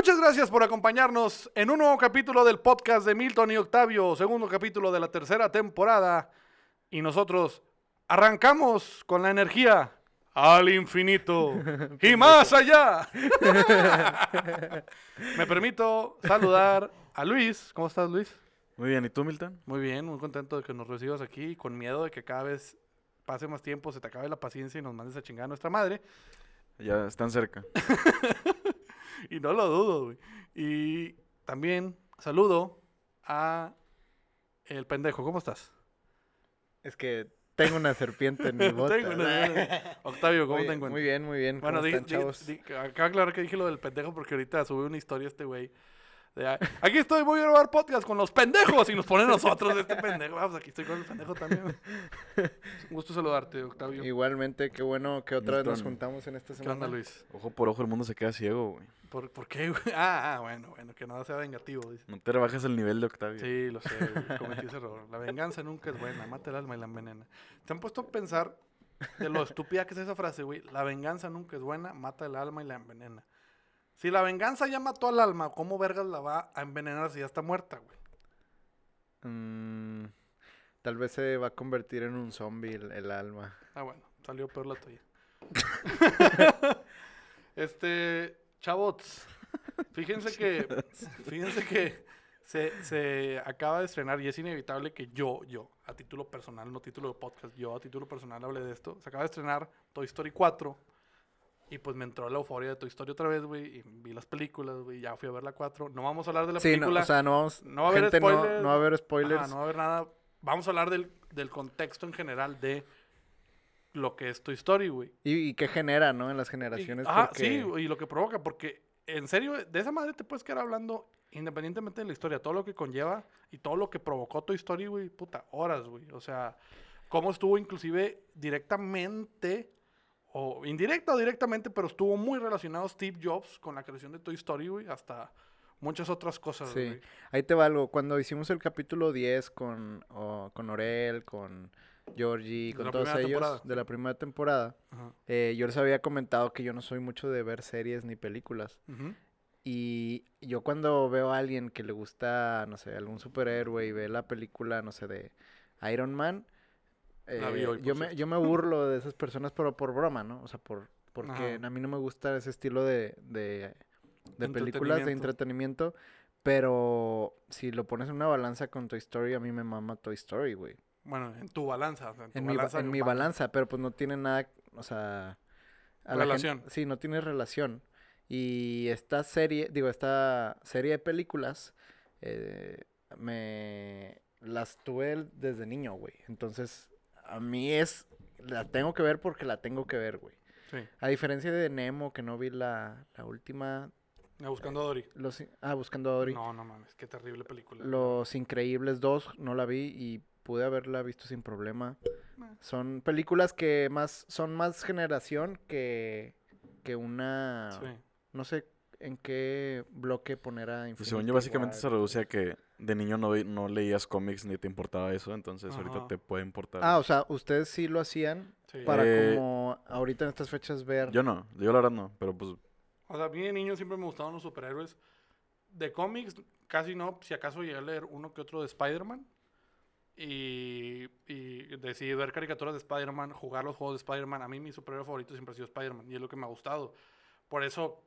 Muchas gracias por acompañarnos en un nuevo capítulo del podcast de Milton y Octavio, segundo capítulo de la tercera temporada. Y nosotros arrancamos con la energía al infinito y más allá. Me permito saludar a Luis. ¿Cómo estás, Luis? Muy bien, ¿y tú, Milton? Muy bien, muy contento de que nos recibas aquí, con miedo de que cada vez pase más tiempo, se te acabe la paciencia y nos mandes a chingar a nuestra madre. Ya están cerca. y no lo dudo, güey. Y también saludo a el pendejo. ¿Cómo estás? Es que tengo una serpiente en mi bota. Tengo una- Octavio, ¿cómo te encuentras? Muy bien, muy bien. Bueno, ¿Cómo di- di- di- acaba de aclarar que dije lo del pendejo porque ahorita sube una historia este güey. De, "Ah, aquí estoy, voy a grabar podcast con los pendejos y nos pone nosotros este pendejo. Vamos, aquí estoy con el pendejo también. Un gusto saludarte, Octavio. Igualmente, qué bueno que otra vez nos juntamos en esta ¿Qué semana. onda, Luis? Ojo por ojo, el mundo se queda ciego, güey. ¿Por, por qué, güey? Ah, ah, bueno, bueno, que nada sea vengativo, dice. No te rebajes el nivel de Octavio. Sí, lo sé, güey, cometí ese error. La venganza nunca es buena, mata el alma y la envenena. ¿Te han puesto a pensar de lo estúpida que es esa frase, güey? La venganza nunca es buena, mata el alma y la envenena. Si la venganza ya mató al alma, ¿cómo vergas la va a envenenar si ya está muerta, güey? Mm, tal vez se va a convertir en un zombie el, el alma. Ah, bueno, salió peor la tuya. este, chavots, fíjense que, fíjense que se, se acaba de estrenar y es inevitable que yo, yo, a título personal, no título de podcast, yo a título personal hable de esto. Se acaba de estrenar Toy Story 4 y pues me entró la euforia de Toy Story otra vez, güey, y vi las películas, güey, ya fui a ver la 4. No vamos a hablar de la Sí, no, película. o sea, no vamos... no va a haber gente, no- spoilers. no, va a haber spoilers. Ajá, no va a haber nada. Vamos a hablar del, del contexto en general de lo que es Toy Story, güey. y, y qué genera, ¿no? En las generaciones. Ajá, porque- sí, y lo que provoca, porque en serio, de esa madre te puedes quedar hablando independientemente de la historia, todo lo que conlleva y todo lo que provocó Toy Story, güey, puta, horas, güey. O sea, cómo estuvo inclusive directamente o indirecta o directamente, pero estuvo muy relacionado Steve Jobs con la creación de Toy Story, güey, hasta muchas otras cosas, Sí. güey. Ahí te va algo. Cuando hicimos el capítulo 10 con, o- con Orel, con Georgie, con todos ellos, temporada. de la primera temporada, eh, yo les había comentado que yo no soy mucho de ver series ni películas. Y yo cuando veo a alguien que le gusta, no sé, algún superhéroe y ve la película, no sé, de Iron Man, eh, hoy, yo, me, yo me burlo de esas personas, pero por broma, ¿no? O sea, por, porque Ajá. a mí no me gusta ese estilo de, de, de películas de entretenimiento. Pero si lo pones en una balanza con Toy Story, a mí me mama Toy Story, güey. Bueno, en tu balanza. en tu En mi, balanza en mi balanza, pero pues no tiene nada, o sea... a la gen- Relación. sí, no tiene relación. Y esta serie, digo, esta serie de películas, eh, me las tuve desde niño, güey. Entonces, a mí es, la tengo que ver porque la tengo que ver, güey. Sí, A diferencia de Nemo, que no vi la, la última, ya buscando a Dory. los, ah, Buscando a Dory. No, no mames, qué terrible película. Los Increíbles 2 no la vi y pude haberla visto sin problema. Eh. Son películas que más son más generación que, que una Sí. no sé en qué bloque poner a Infinity según yo, básicamente se War. reduce a que de niño no, no leías cómics ni te importaba eso, entonces Ajá. ahorita te puede importar. Ah, o sea, ustedes sí lo hacían Sí. para Eh, como ahorita en estas fechas ver. Yo no, yo la verdad no, pero pues O sea, a mí de niño siempre me gustaban los superhéroes. De cómics, casi no. Si acaso llegué a leer uno que otro de Spider-Man. Y, y decidí ver caricaturas de Spider-Man, jugar los juegos de Spider-Man. A mí mi superhéroe favorito siempre ha sido Spider-Man. Y es lo que me ha gustado. Por eso,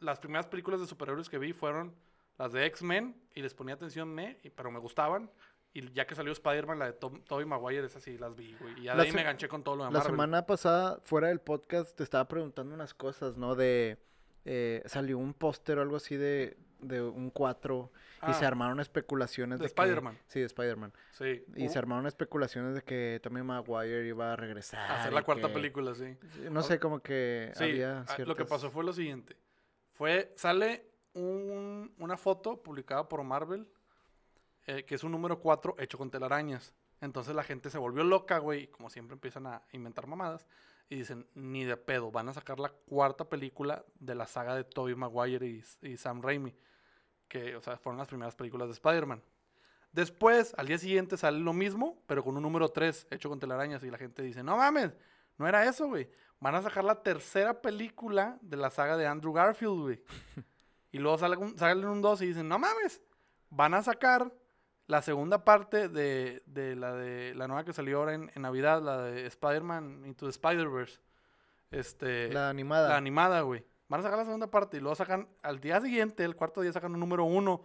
las primeras películas de superhéroes que vi fueron las de X-Men. Y les ponía atención, me, y- pero me gustaban. Y ya que salió Spider-Man, la de Tom, Tobey Maguire, esas sí las vi, güey. Y ya de La ahí me enganché con todo lo de La Marvel. semana pasada, fuera del podcast, te estaba preguntando unas cosas, ¿no? De eh, salió un póster o algo así de, de un 4 y se Ah, armaron especulaciones de de, Spider-Man. Sí, de Spider-Man. Sí. Y Uh, se armaron especulaciones de que Tommy Maguire iba a regresar. a hacer la cuarta que- película, sí. No sé, como que Sí, había ah, lo que ciertas- pasó fue lo siguiente. Fue, sale un- una foto publicada por Marvel, eh, que es un número 4 hecho con telarañas. Entonces la gente se volvió loca, güey, y como siempre empiezan a inventar mamadas. Y dicen, ni de pedo, van a sacar la cuarta película de la saga de Tobey Maguire y, y Sam Raimi. Que, o sea, fueron las primeras películas de Spider-Man. Después, al día siguiente, sale lo mismo, pero con un número 3 hecho con telarañas. Y la gente dice, no mames, no era eso, güey. Van a sacar la tercera película de la saga de Andrew Garfield, güey. Y luego sale un, sale un 2 y dicen, no mames, van a sacar la segunda parte de, de la de la nueva que salió ahora en, en Navidad, la de Spider-Man Into the Spider-Verse. Este, La animada. la animada, güey. Van a sacar la segunda parte y luego sacan, al día siguiente, el cuarto día, sacan un número uno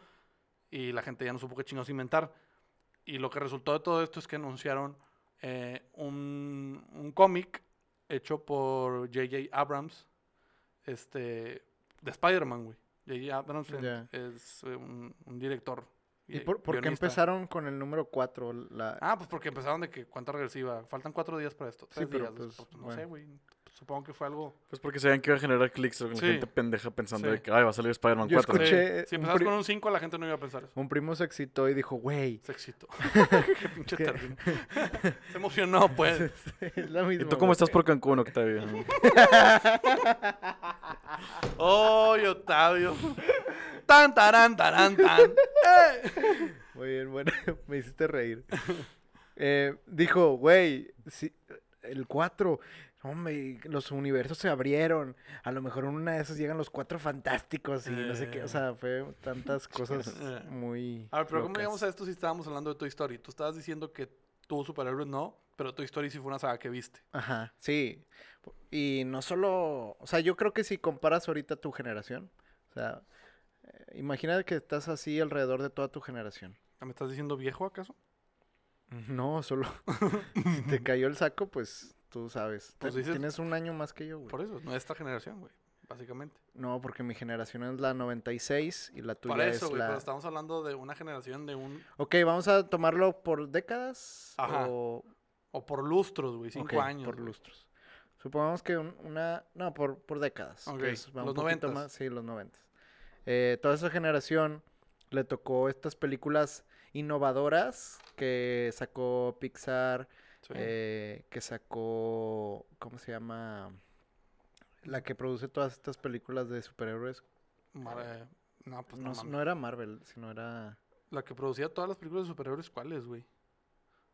y la gente ya no supo qué chingados inventar. Y lo que resultó de todo esto es que anunciaron eh, un, un cómic hecho por J.J. Abrams, este, de Spider-Man, güey. J.J. Abrams es eh, un, un director. ¿Y por, por qué empezaron con el número 4? La... Ah, pues porque empezaron de que cuenta regresiva. Faltan cuatro días para esto. Sí, Tres pero, días. pues, pues, no bueno. sé, güey. Supongo que fue algo. Pues porque sabían que iba a generar clics con Sí. gente pendeja pensando Sí. de que, ay, va a salir Spider-Man Yo 4. escuché- Si empezabas con un 5, la gente no iba a pensar eso. Un primo se excitó y dijo, güey. Se excitó. Qué pinche término. Se emocionó, pues. es la ¿Y misma, tú cómo estás por Cancún, Octavio? ¡Oh, Octavio! ¡Tan, tarán, tarán, tan! ¡Eh! Muy bien, bueno, me hiciste reír. Eh, dijo, güey, sí, el 4, hombre, los universos se abrieron. A lo mejor en una de esas llegan los cuatro fantásticos y no sé qué. O Eh. sea, fue tantas cosas Eh. muy. A ver, pero ¿cómo locas. llegamos a esto si estábamos hablando de Toy Story? Tú estabas diciendo que tú superhéroes no, pero Toy Story sí fue una saga que viste. Ajá, sí. Y no solo, o sea, yo creo que si comparas ahorita tu generación, o sea, eh, imagina que estás así alrededor de toda tu generación. ¿Me estás diciendo viejo acaso? No, solo si te cayó el saco, pues tú sabes. Pues dices- Tienes un año más que yo, güey. Por eso, nuestra generación, güey. Básicamente. No, porque mi generación es la 96 y la tuya Por eso, es güey. la... Pero estamos hablando de una generación de un. Ok, vamos a tomarlo por décadas Ajá, o... O por lustros, güey. Cinco años. por güey. lustros. Supongamos que un- una... No, por, por décadas. Ok, es- los poquito 90s. más- Sí, los 90. Eh, toda esa generación le tocó estas películas innovadoras que sacó Pixar, Sí. eh, que sacó, ¿cómo se llama? La que produce todas estas películas de superhéroes. Mar- eh, no, pues no, No, era Marvel, sino era... La que producía todas las películas de superhéroes, ¿cuáles, güey?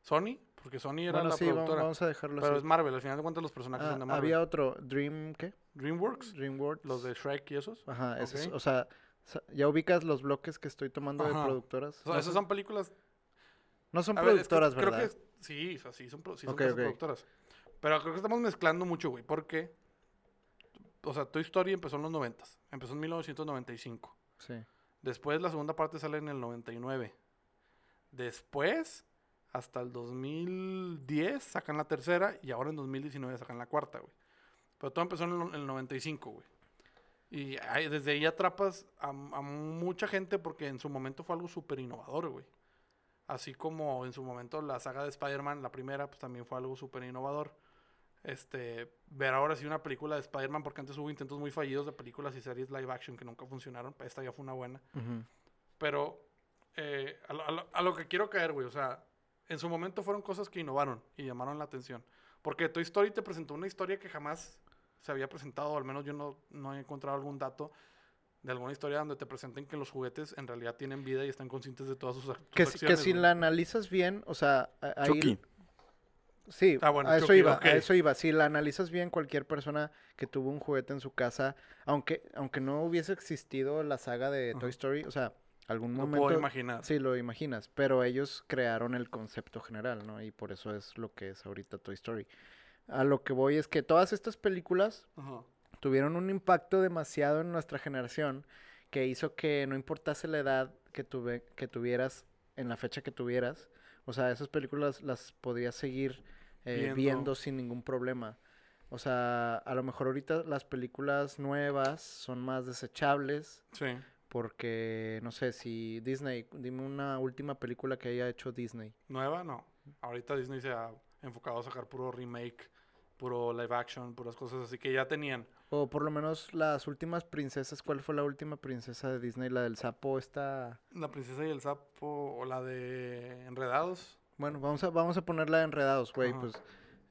¿Sony? Porque Sony era Bueno, la sí, productora. vamos a dejarlo Pero así. es Marvel, al final de cuentas los personajes Ah, son de Marvel. había otro, Dream, ¿qué? DreamWorks, DreamWorks. los de Shrek y esos. Ajá, esos- o sea, ya ubicas los bloques que estoy tomando de productoras. O sea, no, esas son, películas... no son a ver, es que productoras, creo ¿verdad? que sí, o sea, sí son, pro- sí productoras. Pero creo que estamos mezclando mucho, güey, porque... O sea, Toy Story empezó en los 90. Empezó en 1995. Sí. Después la segunda parte sale en el 99. Después, hasta el 2010 sacan la tercera y ahora en 2019 sacan la cuarta, güey. Pero todo empezó en el, no- el 95, güey. Y desde ahí atrapas a, a mucha gente porque en su momento fue algo súper innovador, güey. Así como en su momento la saga de Spider-Man, la primera, pues también fue algo súper innovador. Este, ver ahora sí una película de Spider-Man, porque antes hubo intentos muy fallidos de películas y series live action que nunca funcionaron. Esta ya fue una buena. Pero eh, a, lo, a lo- a lo que quiero caer, güey, o sea, en su momento fueron cosas que innovaron y llamaron la atención. Porque Toy Story te presentó una historia que jamás se había presentado, o al menos yo no, no he encontrado algún dato de alguna historia donde te presenten que los juguetes en realidad tienen vida y están conscientes de todas sus, Que, si- que acciones. si la analizas bien, o sea, a- ahí... Chucky. Sí, Ah, bueno, a eso Chucky, iba, a eso iba. Si la analizas bien, cualquier persona que tuvo un juguete en su casa, aunque, aunque no hubiese existido la saga de Toy. Story, o sea, algún Lo momento... puedo imaginar. Sí, lo imaginas, pero ellos crearon el concepto general, ¿no? Y por eso es lo que es ahorita Toy Story. A lo que voy es que todas estas películas Ajá. Tuvieron un impacto demasiado en nuestra generación que hizo que no importase la edad que, tuve, que tuvieras en la fecha que tuvieras, o sea, esas películas las podías seguir eh, Viendo. viendo. sin ningún problema. O sea, a lo mejor ahorita las películas nuevas son más desechables Sí. porque, no sé, si Disney, dime una última película que haya hecho Disney. Nueva, no. Ahorita Disney se ha enfocado a sacar puro remake, puro live action, puras cosas así que ya tenían. O por lo menos las últimas princesas. ¿Cuál fue la última princesa de Disney? La del sapo esta... La princesa y el sapo o la de Enredados. Bueno, vamos a, vamos a ponerla de enredados, güey. Ajá. Pues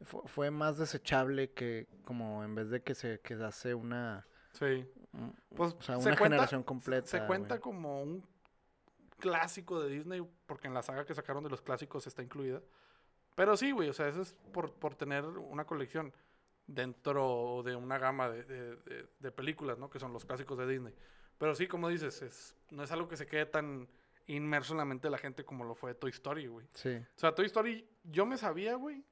fu- fue más desechable que como en vez de que se quedase una... Sí. Pues o sea, se una cuenta- generación completa. Se cuenta como un clásico de Disney, porque en la saga que sacaron de los clásicos está incluida. Pero sí, güey, o sea, eso es por, por tener una colección. Dentro de una gama de, de- de- de películas, ¿no? Que son los clásicos de Disney. Pero sí, como dices, es, no es algo que se quede tan inmerso en la mente de la gente como lo fue Toy Story, güey. Sí. O sea, Toy Story, yo me sabía, güey,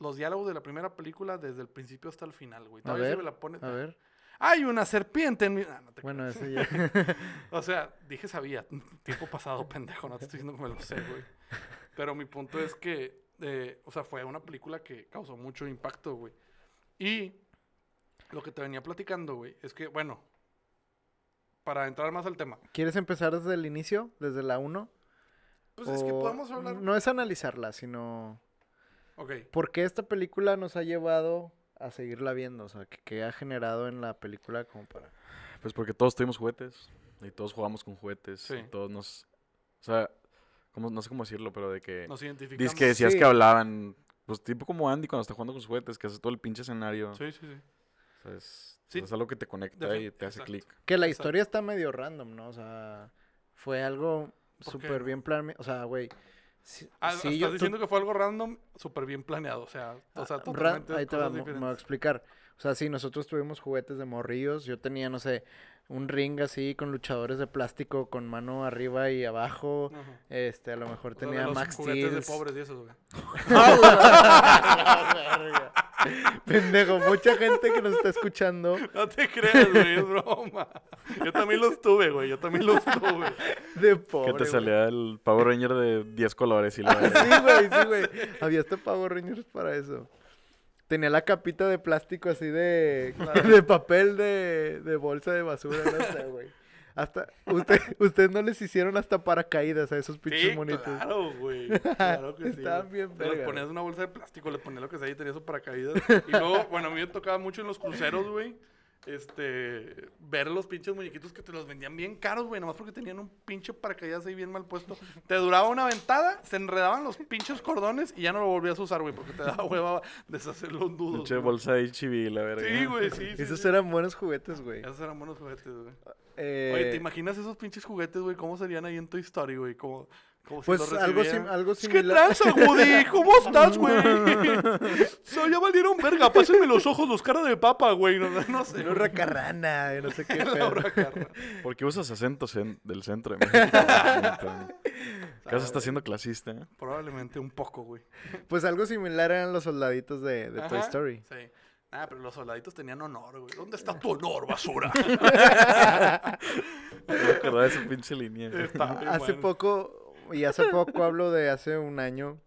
los diálogos de la primera película desde el principio hasta el final, güey. A Todavía si ver, me la pones. A ver. Hay una serpiente en mi. Ah, no te Bueno, ese ya. O sea, dije sabía. Tiempo pasado, pendejo. No te estoy diciendo que me lo sé, güey. Pero mi punto es que, eh, o sea, fue una película que causó mucho impacto, güey. Y lo que te venía platicando, güey, es que, bueno, para entrar más al tema, ¿Quieres empezar desde el inicio? ¿Desde la 1? pues es que podemos hablar. No es analizarla, sino... Ok. ¿Por qué esta película nos ha llevado a seguirla viendo? O sea, ¿qué, qué ha generado en la película como para... Pues porque todos tuvimos juguetes. Y todos jugamos con juguetes. Sí. Y todos nos. O sea, ¿cómo- no sé cómo decirlo, pero de que. Nos identificamos. Dices que decías Sí. que hablaban. Pues tipo como Andy cuando está jugando con sus juguetes, que hace todo el pinche escenario. Sí, sí, sí. O sea, es, Sí. es algo que te conecta y te hace clic. Que la Exacto. historia está medio random, ¿no? O sea, fue algo súper bien planeado. O sea, güey... si- Ah, si estás yo- tú- diciendo que fue algo random, súper bien planeado. O sea, o sea Ah, totalmente. ahí te va, me voy a explicar. O sea, sí, nosotros tuvimos juguetes de morrillos. Yo tenía, no sé, un ring así con luchadores de plástico con mano arriba y abajo. Ajá. Este, a lo mejor O tenía los Max juguetes Steel. de pobres y esos, güey. Pendejo, mucha gente que nos está escuchando. No te creas, güey, es broma. Yo también los tuve, güey. Yo también los tuve. De Que pobre. te güey. salía el Power Ranger de 10 colores y la Sí, güey, sí, güey. Había hasta Power Rangers para eso. Tenía la capita de plástico así de, de papel de, de bolsa de basura, no sé, güey. Hasta, usted, ustedes no les hicieron hasta paracaídas a esos pinches Sí, monitos. claro, güey. Claro que sí. Estaban bien verga, ponías güey. en una bolsa de plástico, le ponías lo que sea y tenías su paracaídas. Y luego, bueno, a mí me tocaba mucho en los cruceros, güey. Este, ver los pinches muñequitos que te los vendían bien caros, güey, nomás porque tenían un pinche paracaídas ahí bien mal puesto. Te duraba una ventada, se enredaban los pinches cordones y ya no lo volvías a usar, güey, porque te daba hueva deshacer los nudos. pinche bolsa de chibi, la verga. Sí, güey, sí, sí. Esos sí. eran buenos juguetes, güey. Esos eran buenos juguetes, güey. Eh, Oye, ¿te imaginas esos pinches juguetes, güey? ¿Cómo serían ahí en Toy Story, güey? Como, como Pues algo, sim- algo Es que similar. tranza, Woody. ¿Cómo estás, güey? So, ya valieron verga. Pásenme los ojos, los caras de papa, güey. No, no sé. Una racarrana, no sé qué La pedo. huracarra. ¿Por qué usas acentos en- del centro de México? Casa está siendo clasista, ¿eh? Probablemente un poco, güey. Pues algo similar eran los soldaditos de, de Toy Story. Sí. Ah, pero los soldaditos tenían honor, güey. ¿Dónde está tu honor, basura? No me acordaba de esa pinche línea. Hace bueno. poco, y hace poco hablo de hace un año,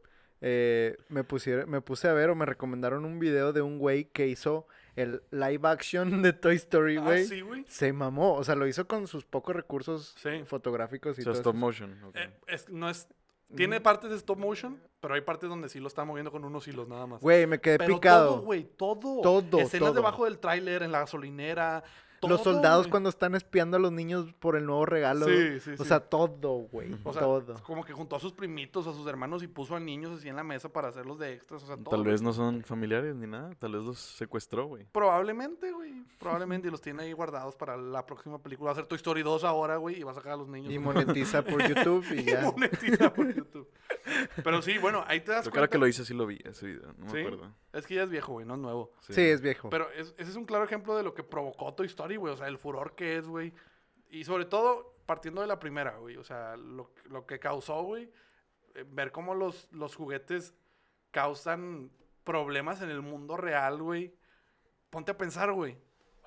eh, me, pusieron, me puse a ver o me recomendaron un video de un güey que hizo el live action de Toy Story, Ah, güey. sí, güey. Se mamó, o sea, lo hizo con sus pocos recursos Sí. fotográficos y O sea, todo stop eso. motion. Eh, es, no es... Tiene partes de stop motion, pero hay partes donde sí lo está moviendo con unos hilos nada más. Güey, me quedé Pero picado. todo, güey, todo. Todo, Escenas todo. debajo del tráiler, en la gasolinera. Los soldados güey. cuando están espiando a los niños por el nuevo regalo. Sí, sí, o sí. sea, todo, güey. O sea, todo. como que juntó a sus primitos, a sus hermanos y puso a niños así en la mesa para hacerlos de extras. O sea, todo. Tal güey. vez no son familiares ni nada. Tal vez los secuestró, güey. Probablemente, güey. Probablemente. y los tiene ahí guardados para la próxima película. Va a ser Toy Story 2 ahora, güey. Y va a sacar a los niños. Y monetiza por YouTube y Y ya. monetiza por YouTube. Pero sí, bueno, ahí te das Creo que cuenta. ahora que lo hice sí lo vi, ese video. No ¿Sí? me acuerdo. Es que ya es viejo, güey, no es nuevo. Sí, es viejo. Pero es- ese es un claro ejemplo de lo que provocó Toy Story, güey. O sea, el furor que es, güey. Y sobre todo, partiendo de la primera, güey. O sea, lo, lo que causó, güey. eh, ver cómo los, los juguetes causan problemas en el mundo real, güey. Ponte a pensar, güey.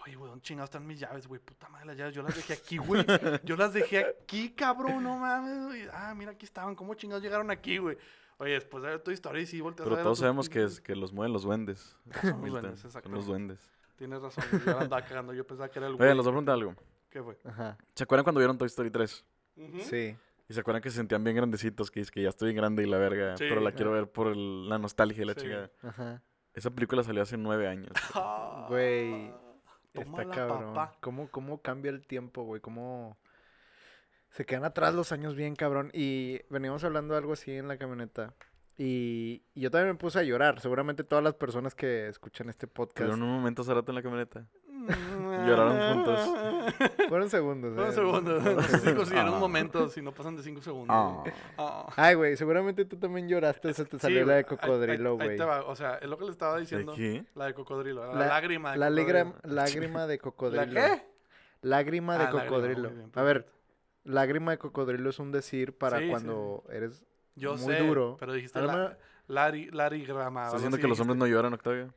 Oye, güey, ¿dónde chingados están mis llaves, güey? Puta madre, las llaves. Yo las dejé aquí, güey. Yo las dejé aquí, cabrón. No mames, güey. Ah, mira, aquí estaban. ¿Cómo chingados llegaron aquí, güey? Oye, después de ver Toy Story, sí volteas a Pero ver a todos tus sabemos que, es, que los mueven los duendes. Son los duendes, Son exactamente. los duendes. Tienes razón, yo andaba cagando. Yo pensaba que era el Oye, güey. les voy a preguntar algo. ¿Qué fue? Ajá. ¿Se acuerdan cuando vieron Toy Story 3? Ujú. Sí. Y se acuerdan que se sentían bien grandecitos, que es que ya estoy bien grande y la verga, Sí, pero la ajá. quiero ver por el- la nostalgia y la Sí. chingada. Ajá. Esa película salió hace nueve años. Ah, Güey, Está cabrón. ¿Cómo, ¿Cómo cambia el tiempo, güey? ¿Cómo se quedan atrás los años bien, cabrón? Y veníamos hablando de algo así en la camioneta. Y, y yo también me puse a llorar. Seguramente todas las personas que escuchan este podcast. Tuvieron un momento hace rato en la camioneta. Lloraron juntos. Fueron segundos. Fueron eh. segundos. No sé si consideran Ah. momentos si no pasan de 5 segundos. Ah. Ah. Ay, güey, seguramente tú también lloraste, se te Sí, salió la de cocodrilo, güey. te va, O sea, es lo que le estaba diciendo. qué? La de cocodrilo. La, La- lágrima de La cocodrilo. lágrima de cocodrilo. ¿La qué? Lágrima de Ah, cocodrilo. bien, A ver. Lágrima de cocodrilo es un decir para Sí, sí, cuando eres Yo muy sé, duro. pero dijiste la, lari, larigrama. ¿Estás diciendo que los hombres no lloran, Octavio?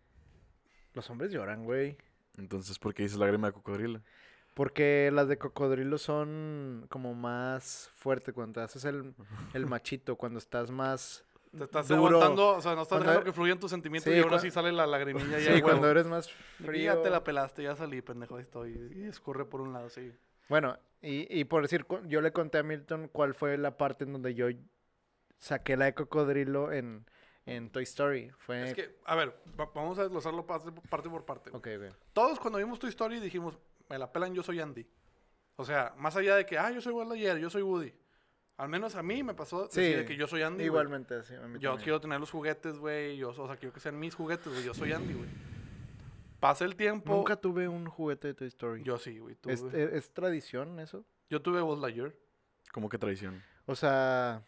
Los hombres lloran, güey. Entonces, ¿por qué dices lágrima de cocodrilo? Porque las de cocodrilo son como más fuertes cuando te haces el, el machito, cuando estás más... Te estás duro. aguantando, o sea, no estás dejando er- que fluyan tus sentimientos Sí, y aún cua- así sale la lagrimilla y Sí, el cuando eres más frío. Ya te la pelaste, ya salí, pendejo, ahí estoy. Y escurre por un lado, sí. Bueno, y, y por decir, yo le conté a Milton cuál fue la parte en donde yo saqué la de cocodrilo en, en Toy Story. Fue... Es que, a ver, va- vamos a desglosarlo parte, por parte. güey. Ok, ok. Todos cuando vimos Toy Story dijimos, me la pelan, yo soy Andy. O sea, más allá de que, ah, yo soy Buzz yo soy Woody. Al menos a mí me pasó Sí, decir de que yo soy Andy. Igualmente, sí. a mí Yo también. quiero tener los juguetes, güey. Yo, o sea, quiero que sean mis juguetes, güey. Yo soy Andy, güey. Pasa el tiempo. Nunca tuve un juguete de Toy Story. Yo sí, güey. tuve- ¿Es, es- es tradición eso? Yo tuve Buzz Lightyear. ¿Cómo que traición? O sea,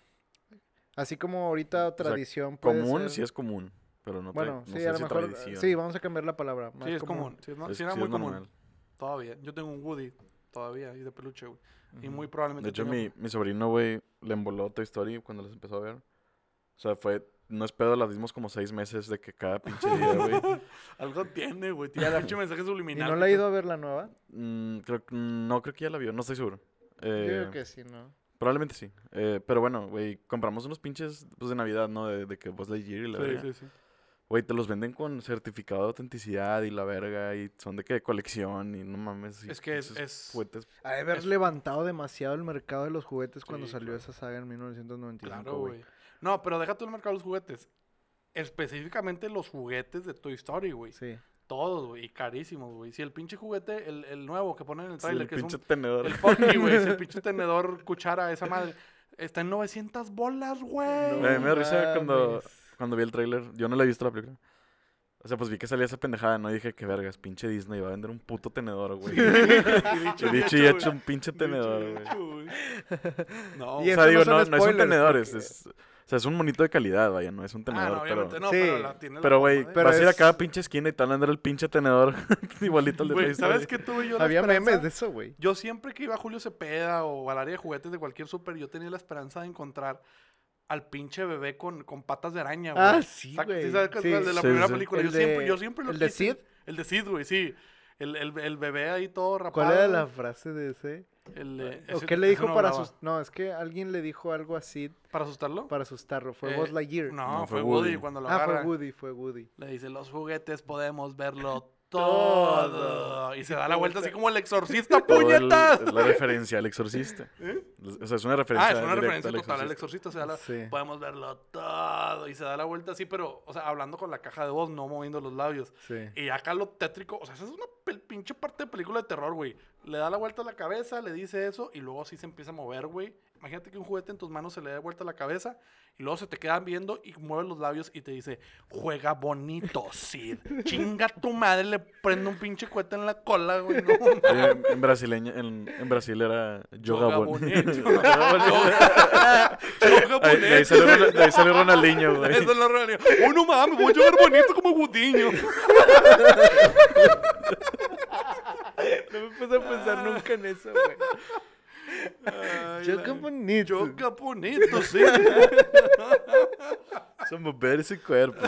así como ahorita sea, tradición puede Común, ser- sí es común, pero no, Bueno, no sí, sé a lo si mejor... tradición. Sí, vamos a cambiar la palabra. más Sí, es común. Sí, es no- Es- sí era sí muy es común. normal. Todavía. Yo tengo un Woody todavía, y de peluche, güey. Y Ujú. muy probablemente. De hecho, tenga- mi, mi sobrino, güey, le emboló Toy Story cuando los empezó a ver. O sea, fue... No es pedo, las vimos como seis meses de que cada pinche día, güey. Algo tiene, güey. Tiene pinche mensaje ¿Y subliminal. no le ha ido a ver la nueva? Mm, creo, que- no, creo que ya la vio, no estoy seguro. Eh, Yo creo que sí, ¿no? Probablemente sí. Eh, pero bueno, güey, compramos unos pinches pues, de Navidad, ¿no? De, de que Buzz Lightyear y la Sí, verga. sí, sí. Güey, te los venden con certificado de autenticidad y la verga y son de que de colección y no mames. y Es que es- es- juguetes. De haber Es- levantado demasiado el mercado de los juguetes cuando salió claro. esa saga en 1995, Claro, güey. No, pero déjate el mercado de los juguetes. Específicamente los juguetes de Toy Story, güey. Sí. Todos, güey. Y carísimos, güey. Si el pinche juguete, el, el nuevo que ponen en el Sí, trailer, el que es pinche un, tenedor. el funky, güey. ese pinche tenedor, cuchara, esa madre. Está en 900 bolas, güey. No Eh, me da risa cuando, cuando vi el tráiler. Yo no la he visto la película. O sea, pues vi que salía esa pendejada, ¿no? Y dije, que vergas, pinche Disney va a vender un puto tenedor, güey. y dicho, Y dicho y hecho un pinche tenedor, güey. No, Y O sea, no digo, son no, no es un tenedor, es, porque- es- sea, es un monito de calidad, vaya, no es un Ah, tenedor, no, obviamente pero... no, Sí, pero la tiene la Pero, güey, de- Pero vas a ir a es- cada pinche esquina y te van a vender el pinche tenedor igualito al de Güey, ¿sabes qué tuve yo la Había esperanza? memes de eso, güey. Yo siempre que iba a Julio Cepeda o al área de juguetes de cualquier súper, yo tenía la esperanza de encontrar al pinche bebé con, con patas de araña, güey. Ah, sí, güey. sabes Sí. es? de la Sí, primera sí. película. El Yo siempre, de- yo siempre lo ¿el de quise. Sid? El de Sid, güey, sí. El, el, el bebé ahí todo rapado. ¿Cuál era la frase de ese? El, eh, ¿O ese- qué le dijo no para sus... No, es que alguien le dijo algo así ¿Para asustarlo? para asustarlo. Fue Eh, Buzz Lightyear. No, No, fue fue Woody, Woody. cuando lo ah, agarra. fue Woody, fue Woody. Le dice, los juguetes podemos verlo Todo. Y se da la vuelta así como el exorcista, Todo el- puñetas. es la referencia al exorcista. ¿Eh? O sea, es una referencia Ah, es una referencia al total al exorcista. exorcista. Se da la- Sí. Podemos verlo todo. Y se da la vuelta así, pero, o sea, hablando con la caja de voz, no moviendo los labios. Sí. Y acá lo tétrico, o sea, esa es una pinche parte de película de terror, güey. Le da la vuelta a la cabeza, le dice eso, y luego sí se empieza a mover, güey. Imagínate que un juguete en tus manos se le da vuelta a la cabeza, y luego se te quedan viendo y mueve los labios y te dice, juega bonito, Sid. Chinga tu madre, le prende un pinche cohete en la cola, güey. No, En, en brasileña, en, en Brasil era Yoga Yoga Bonito. bonito. Yoga Ahí, de ahí salió, bonito. de ahí salió Ronaldinho, güey. Realidad. Oh, no mames, voy a jugar bonito como Gudiño. No me puse a pensar nunca en eso, güey. La- qué bonito. Yoga bonito, sí. Es mover ese cuerpo.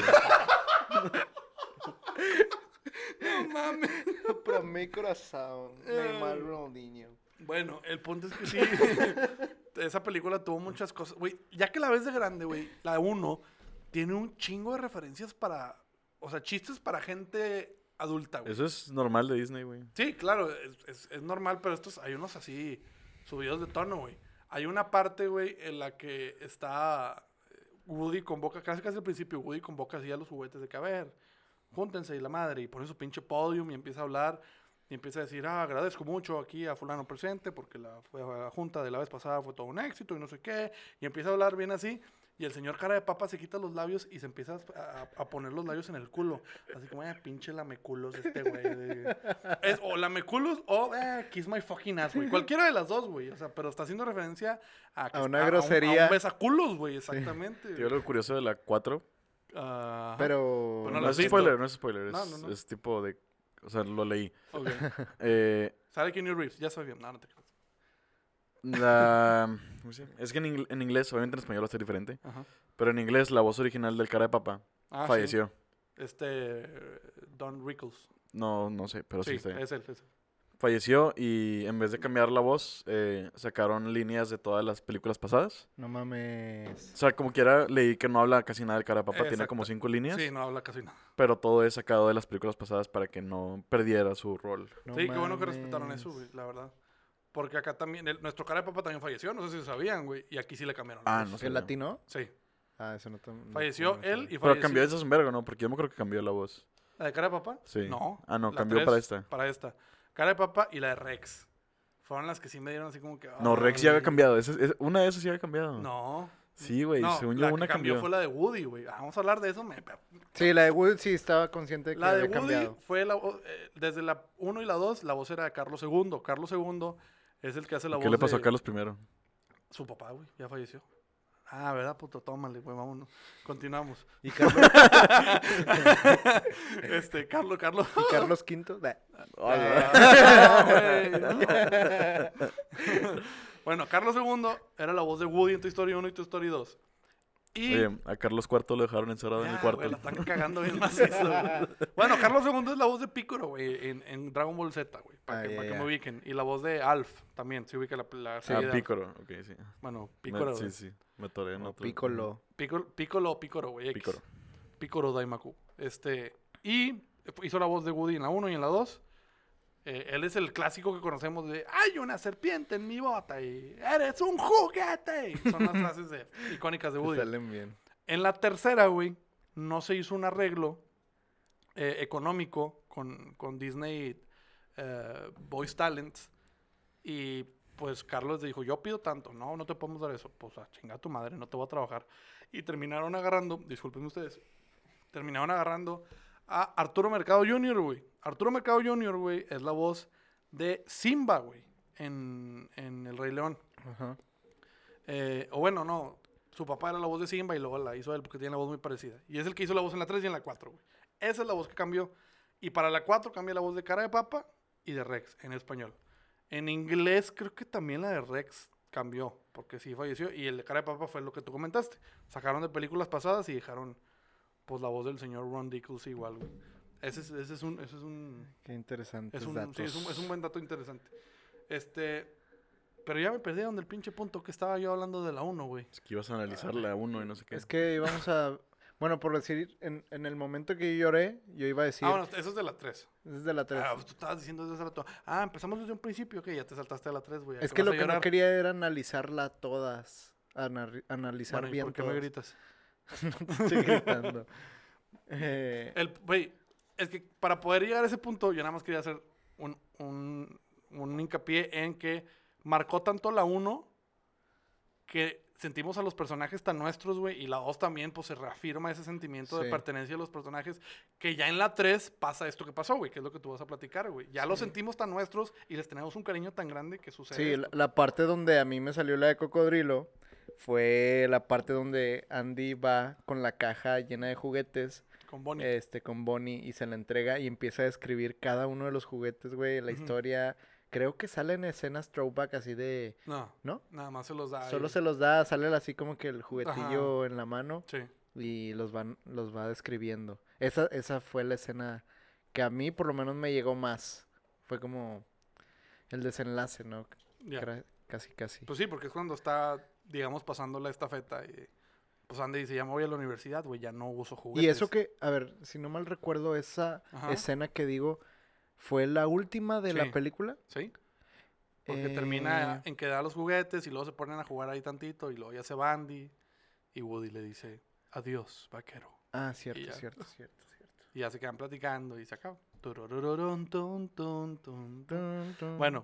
No mames. Para mi corazón, Neymar Ronaldinho. Bueno, el punto es que sí. esa película tuvo muchas cosas. Güey, ya que la ves de grande, güey, la 1 tiene un chingo de referencias para. O sea, chistes para gente adulta, güey. Eso es normal de Disney, güey. Sí, claro, es, es- es normal, pero estos hay unos así subidos de tono, güey. Hay una parte, güey, en la que está eh, Woody convoca, casi casi al principio, Woody convoca así a los juguetes de que, a ver, júntense y la madre, y pone su pinche podium y empieza a hablar y empieza a decir, ah, agradezco mucho aquí a fulano presente porque la, la junta de la vez pasada fue todo un éxito y no sé qué, y empieza a hablar bien así, Y el señor cara de papa se quita los labios y se empieza a, a poner los labios en el culo. Así como, eh, pinche lameculos este güey. de- Es o lameculos o eh, kiss my fucking ass, güey. Cualquiera de las dos, güey. O sea, pero está haciendo referencia a, que A una un- grosería. A un, besaculos, güey, exactamente. Tío, lo curioso de la 4. Ajá. Pero... Pero No, es visto. spoiler, no es spoiler. Es, No, no, no. es tipo de. O sea, lo leí. Ok. Eh, Sale Keanu Reeves, ya sabía. No, no te creas. La. ¿cómo se llama? Es que en, en inglés, obviamente en español va a ser diferente. Ajá. Pero en inglés, la voz original del cara de papa Ah, sí. falleció. Este. Don Rickles. No, no sé, pero sí, sí, está bien. es él, es él. Falleció y en vez de cambiar la voz, eh, sacaron líneas de todas las películas pasadas. No mames. O sea, como quiera, leí que no habla casi nada del cara de papa. Tiene como cinco líneas. Sí, no habla casi nada. Pero todo es sacado de las películas pasadas para que no perdiera su rol. No sí, qué bueno que respetaron eso, mames. güey, la verdad. Porque acá también, el- nuestro cara de papa también falleció, no sé si sabían, güey. Y aquí sí le cambiaron. Ah, no sé. ¿El latino? Sí. Ah, eso no... tam- no- Falleció no él y Pero falleció. cambió ese sombrero, ¿no? Porque yo me creo que cambió la voz. ¿La de cara de papa? Sí. No. Ah, no, cambió tres para esta. Para esta. Cara de papa y la de Rex. Fueron las que sí me dieron así como que. No, Rex ya había cambiado. Ese- ese- una de esas sí había cambiado. No. Sí, güey. No, según yo, que una cambió cambió. fue la de Woody, güey. Ah, Vamos a hablar de eso. Me... Sí, la de Wood sí estaba consciente de que La de había Woody cambiado. fue la eh, desde la 1 y la 2, la voz era de Carlos II. Carlos II es el que hace la voz ¿Qué le pasó de a Carlos primero? su papá, güey. Ya falleció. Ah, ¿verdad, puto? Tómale, güey, vámonos. Continuamos. ¿Y Carlos, este, Carlos, Carlos. y Carlos V? Güey, no. bueno, Carlos II era la voz de Woody en Toy Story 1 y Toy Story 2. Y Oye, a Carlos IV lo dejaron encerrado en Ya, el cuarto. güey, la están cagando bien macizo. güey. bueno, Carlos II es la voz de Piccolo, güey, en, en Dragon Ball Z, güey, para Ah, que, ya, pa' que me ubiquen. Y la voz de Alf también, se ubica la, la ah, serie Alf. Pícoro. Ok, sí. Bueno, Me- Piccolo. sí, güey. sí. Me atoré en otro. Piccolo. Piccolo, Piccolo, Piccolo, güey. X. Pícoro. Piccolo Daimaku. Este, y hizo la voz de Woody en la 1 y en la 2. Eh, él es el clásico que conocemos de hay una serpiente en mi bota y eres un juguete. Son las frases de- icónicas de Woody. salen bien. En la tercera, güey, no se hizo un arreglo eh, económico con, con Disney eh, Voice Talents. Y pues Carlos le dijo, yo pido tanto, no, no te podemos dar eso. Pues a chingar tu madre, no te voy a trabajar. Y terminaron agarrando, disculpen ustedes, terminaron agarrando a Arturo Mercado Jr., güey. Arturo Mercado Jr., güey, es la voz de Simba, güey, en, en El Rey León. Ajá. Eh, o bueno, no. Su papá era la voz de Simba y luego la hizo él porque tiene la voz muy parecida. Y es el que hizo la voz en la 3 y en la 4, güey. Esa es la voz que cambió. Y para la 4 cambia la voz de Cara de Papa y de Rex en español. En inglés creo que también la de Rex cambió porque sí falleció. Y el de Cara de Papa fue lo que tú comentaste. Sacaron de películas pasadas y dejaron pues la voz del señor Ron Dickelson igual, güey. Ese es, ese es un... Ese es un Qué interesantes es un, sí, es un, es un buen dato interesante. Este... Pero ya me perdí donde el pinche punto que estaba yo hablando de la 1, güey. Es que ibas a analizar la 1 y no sé qué. Es que íbamos a... Bueno, por decir, en, en el momento que yo lloré, yo iba a decir... Ah, bueno, eso es de la 3. Desde la 3. Ah, pues tú estabas diciendo desde hace rato. Ah, empezamos desde un principio, que ya te saltaste a la 3, güey. es que lo que no quería era analizarla todas. Anar- analizar Bueno, ¿y bien por qué todas. me gritas? estoy gritando. Eh, El, es que para poder llegar a ese punto, yo nada más quería hacer un, un, un hincapié en que marcó tanto la 1 que sentimos a los personajes tan nuestros, güey, y la 2 también, pues se reafirma ese sentimiento de pertenencia a los personajes, que ya en la 3 pasa esto que pasó, güey, que es lo que tú vas a platicar, güey. Ya los sentimos tan nuestros y les tenemos un cariño tan grande que sucede. Sí, la, la parte donde a mí me salió la de cocodrilo fue la parte donde Andy va con la caja llena de juguetes, Con Bonnie. este, con Bonnie y se la entrega y empieza a describir cada uno de los juguetes, güey, la historia. Creo que salen escenas throwback así de, no, ¿no? nada más se los da. Solo se los da, sale así como que el juguetillo en la mano Sí. y los van, los va describiendo. Esa, esa fue la escena que a mí por lo menos me llegó más. Fue como el desenlace, ¿no? Cra- Casi, casi. Pues sí, porque es cuando está, digamos, pasando la estafeta y pues Andy dice, ya me voy a la universidad, güey, ya no uso juguetes. Y eso que, a ver, si no mal recuerdo, esa Ajá. escena que digo fue la última de Sí. la película. Sí. Porque termina Eh, en que da los juguetes y luego se ponen a jugar ahí tantito y luego ya se va Andy y Woody le dice, adiós, vaquero. Ah, cierto, ya. cierto, cierto, cierto. Y ya se quedan platicando y se acaba. Bueno,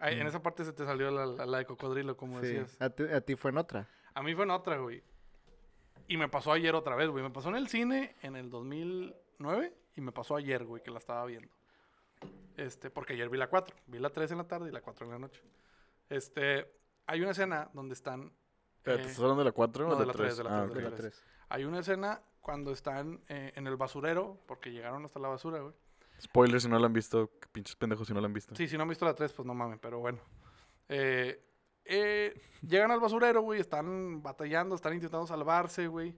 en esa parte se te salió la, la- la de cocodrilo, como Sí, decías. A ti, a ti fue en otra. A mí fue en otra, güey. Y me pasó ayer otra vez, güey. Me pasó en el cine en el 2009 y me pasó ayer, güey, que la estaba viendo. Este, porque ayer vi la 4. Vi la 3 en la tarde y la 4 en la noche. Este, hay una escena donde están... Eh, ¿Estás hablando de la 4 no, o de de la la tres, 3? de la Ah, tres, ok. de De la la tres. tres. Hay una escena cuando están eh, en el basurero, porque llegaron hasta la basura, güey. Spoilers si no la han visto. Pinches pendejos si no la han visto. Sí, si no han visto la 3, pues no mames, pero bueno. Eh, eh, llegan al basurero, güey, están batallando, están intentando salvarse, güey.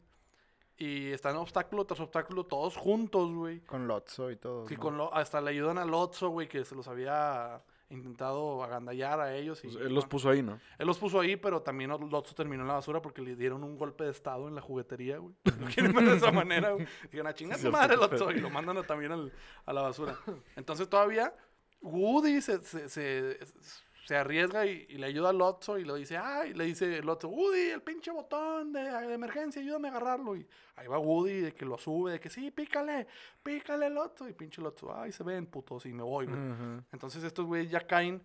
Y están obstáculo tras obstáculo, todos juntos, güey. Con Lotso y todo. Sí, ¿no? con lo- hasta le ayudan a Lotso, güey, que se los había intentado agandallar a ellos. Y, Pues él los bueno, puso ahí, ¿no? él los puso ahí, pero también Lotso terminó en la basura porque le dieron un golpe de estado en la juguetería, güey. Lo quieren ver de esa manera, güey. Dijeron, a chingar cierto, madre, Lotso. Y lo mandan también al- a la basura. Entonces todavía Woody se, se, se, se arriesga y, y le ayuda a Lotso y le dice, ay, le dice Lotso, Woody, el pinche botón de, de emergencia, ayúdame a agarrarlo. Y ahí va Woody de que lo sube, de que sí, pícale, pícale Lotso. Y pinche Lotso, ay, se ven putos y me voy, güey. Entonces estos güeyes ya caen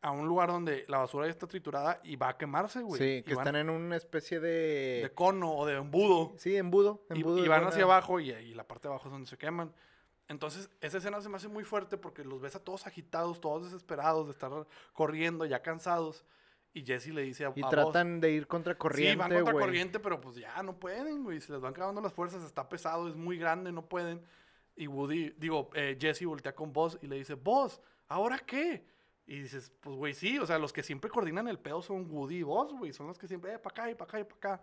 a un lugar donde la basura ya está triturada y va a quemarse, güey. Sí, que van están en una especie de... de cono o de embudo. Sí, embudo. Embudo y van buena- hacia abajo y, y la parte de abajo es donde se queman. Entonces, esa escena se me hace muy fuerte porque los ves a todos agitados, todos desesperados de estar corriendo, ya cansados. Y Jesse le dice a, Y a tratan de ir contra corriente, Sí, van contra corriente, pero pues ya no pueden, güey. Se les van acabando las fuerzas, está pesado, es muy grande, no pueden. Y Woody, digo, eh, Jesse voltea con Buzz y le dice, Buzz, ¿ahora qué? Y dices, pues güey, sí, o sea, los que siempre coordinan el pedo son Woody y Buzz, güey. Son los que siempre, eh, para acá y para acá y para acá.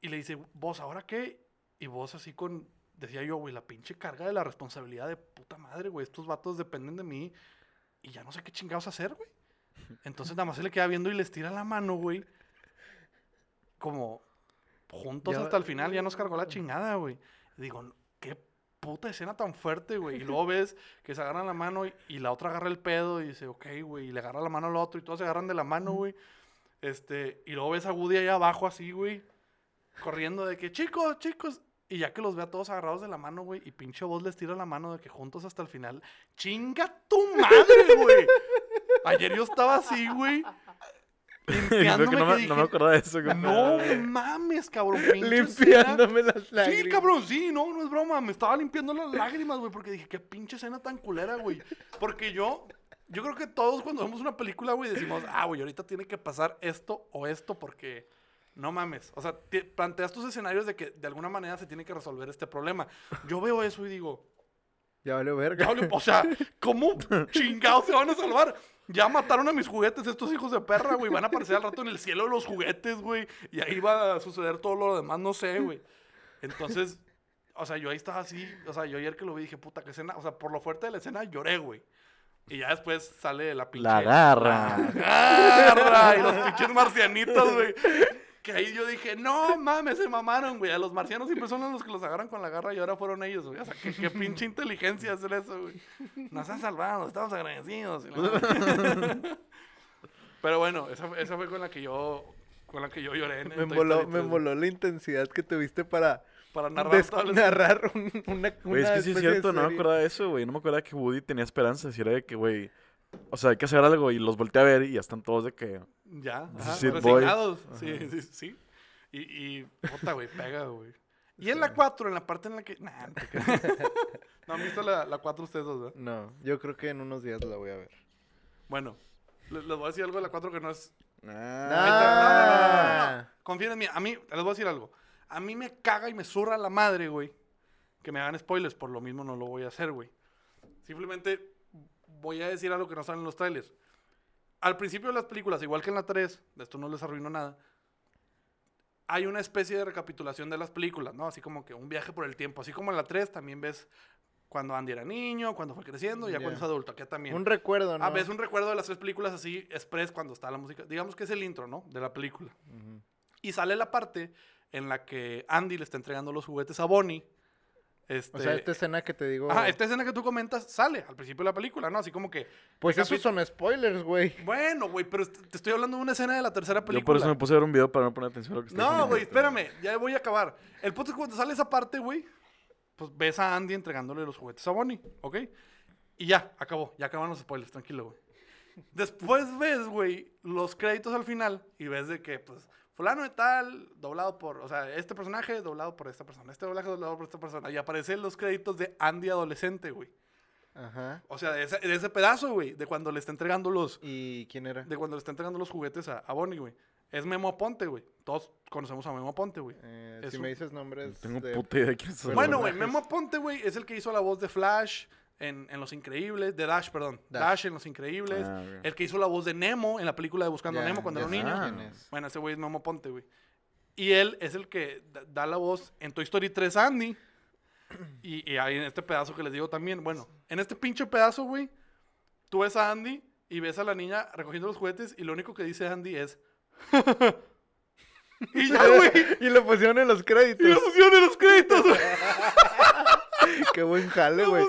Y le dice, Buzz, ¿ahora qué? Y Buzz así con, decía yo, güey, la pinche carga de la responsabilidad de puta madre, güey. Estos vatos dependen de mí y ya no sé qué chingados hacer, güey. Entonces nada más se le queda viendo y les tira la mano, güey. Como juntos Ya- hasta el final, ya nos cargó la chingada, güey. Digo, "No, qué puta escena tan fuerte, güey. Y luego ves que se agarran la mano y, y la otra agarra el pedo y dice, ok, güey. Y le agarra la mano al otro y todos se agarran de la mano, güey. Este, y luego ves a Woody allá abajo así, güey. Corriendo de que, chicos, chicos. Y ya que los ve a todos agarrados de la mano, güey. Y pinche voz les tira la mano de que juntos hasta el final. ¡Chinga tu madre, güey! Ayer yo estaba así, güey. Limpiándome que que no, me, dije, no me acordaba de eso. compa. no mames, cabrón. pinche escena". Limpiándome las lágrimas. Sí, cabrón, sí, no, no es broma. Me estaba limpiando las lágrimas, güey, porque dije, qué pinche escena tan culera, güey. Porque yo, yo creo que todos cuando vemos una película, güey, decimos, ah, güey, ahorita tiene que pasar esto o esto porque no mames. O sea, te- planteas tus escenarios de que de alguna manera se tiene que resolver este problema. Yo veo eso y digo, Ya valió verga. ya vale, o sea, ¿cómo chingados se van a salvar? Ya mataron a mis juguetes estos hijos de perra, güey. Van a aparecer al rato en el cielo los juguetes, güey. Y ahí va a suceder todo lo demás, no sé, güey. Entonces, o sea, yo ahí estaba así. O sea, yo ayer que lo vi dije, puta, qué escena. O sea, por lo fuerte de la escena lloré, güey. Y ya después sale la pinche. La garra. La garra. Y los pinches marcianitos, güey. Que ahí yo dije, no mames, se mamaron, güey. A los marcianos siempre son los que los agarran con la garra y ahora fueron ellos, güey. O sea, qué, qué pinche inteligencia hacer eso, güey. Nos han salvado, estamos agradecidos. Pero bueno, esa, fue- esa fue con la que yo con la que yo lloré. en- Me Story me 3, güey. moló la intensidad que tuviste para Para narrar narrar un- una, Güey, es que sí es cierto, no me acordaba de eso, güey. No me acordaba que Woody tenía esperanza. Si era de que, güey. O sea, hay que hacer algo y los volteé a ver y ya están todos de que. Ya, ajá, resignados. Sí, sí, sí. Y, y puta, güey, pega, güey. Y en la 4, en la parte en la que. Nah, no, te no han visto la, la 4 ustedes dos, ¿verdad? No, yo creo que en unos días la voy a ver. Bueno, les, les voy a decir algo de la 4 que no es. Ah. No, no, no, no, no, Ah. no. Confíen en mí. A mí, les voy a decir algo. A mí me caga y me zurra la madre, güey. Que me hagan spoilers. Por lo mismo no lo voy a hacer, güey. Simplemente voy a decir algo que no sale en los trailers. Al principio de las películas, igual que en la 3, de esto no les arruino nada, hay una especie de recapitulación de las películas, ¿no? Así como que un viaje por el tiempo. Así como en la 3 también ves cuando Andy era niño, cuando fue creciendo, ya Ya. cuando es adulto. Aquí también. Un recuerdo, ¿no? A veces un recuerdo de las tres películas así, express, cuando está la música. Digamos que es el intro, ¿no? De la película. Y sale la parte en la que Andy le está entregando los juguetes a Bonnie. Este, O sea, esta escena que te digo. Ajá, esta escena que tú comentas sale al principio de la película, ¿no? Así como que... Pues esos capi- son spoilers, güey. Bueno, güey, pero te estoy hablando de una escena de la tercera película. Yo por eso me puse a ver un video para no poner atención a lo que está No, güey, espérame, ya voy a acabar. El punto es que cuando sale esa parte, güey, pues ves a Andy entregándole los juguetes a Bonnie, ¿ok? Y ya, acabó, ya acaban los spoilers, tranquilo, güey. Después ves, güey, los créditos al final y ves de que, pues, fulano de tal, doblado por, o sea, este personaje doblado por esta persona, este doblaje doblado por esta persona. Y aparecen los créditos de Andy adolescente, güey. Ajá. O sea, de ese, de ese pedazo, güey, de cuando le está entregando los, ¿Y quién era? de cuando le está entregando los juguetes a, a Bonnie, güey. Es Memo Ponte, güey. Todos conocemos a Memo Ponte, güey. Eh, si un- me dices nombres. Tengo de- puta idea de quién es. Bueno, güey. Memo Ponte, güey, es el que hizo la voz de Flash en, en Los Increíbles, de Dash, perdón. Dash, Dash. en Los Increíbles. Ah, ok. El que hizo la voz de Nemo en la película de Buscando a Ya, Nemo cuando era un niño. Bueno, ese güey es Memo Ponte, güey. Y él es el que da, la voz en Toy Story 3 a Andy. Y, y ahí en este pedazo que les digo también. Bueno, en este pinche pedazo, güey, tú ves a Andy y ves a la niña recogiendo los juguetes y lo único que dice Andy es... y ya, güey. y lo pusieron en los Y créditos. lo pusieron en los buen jale, güey.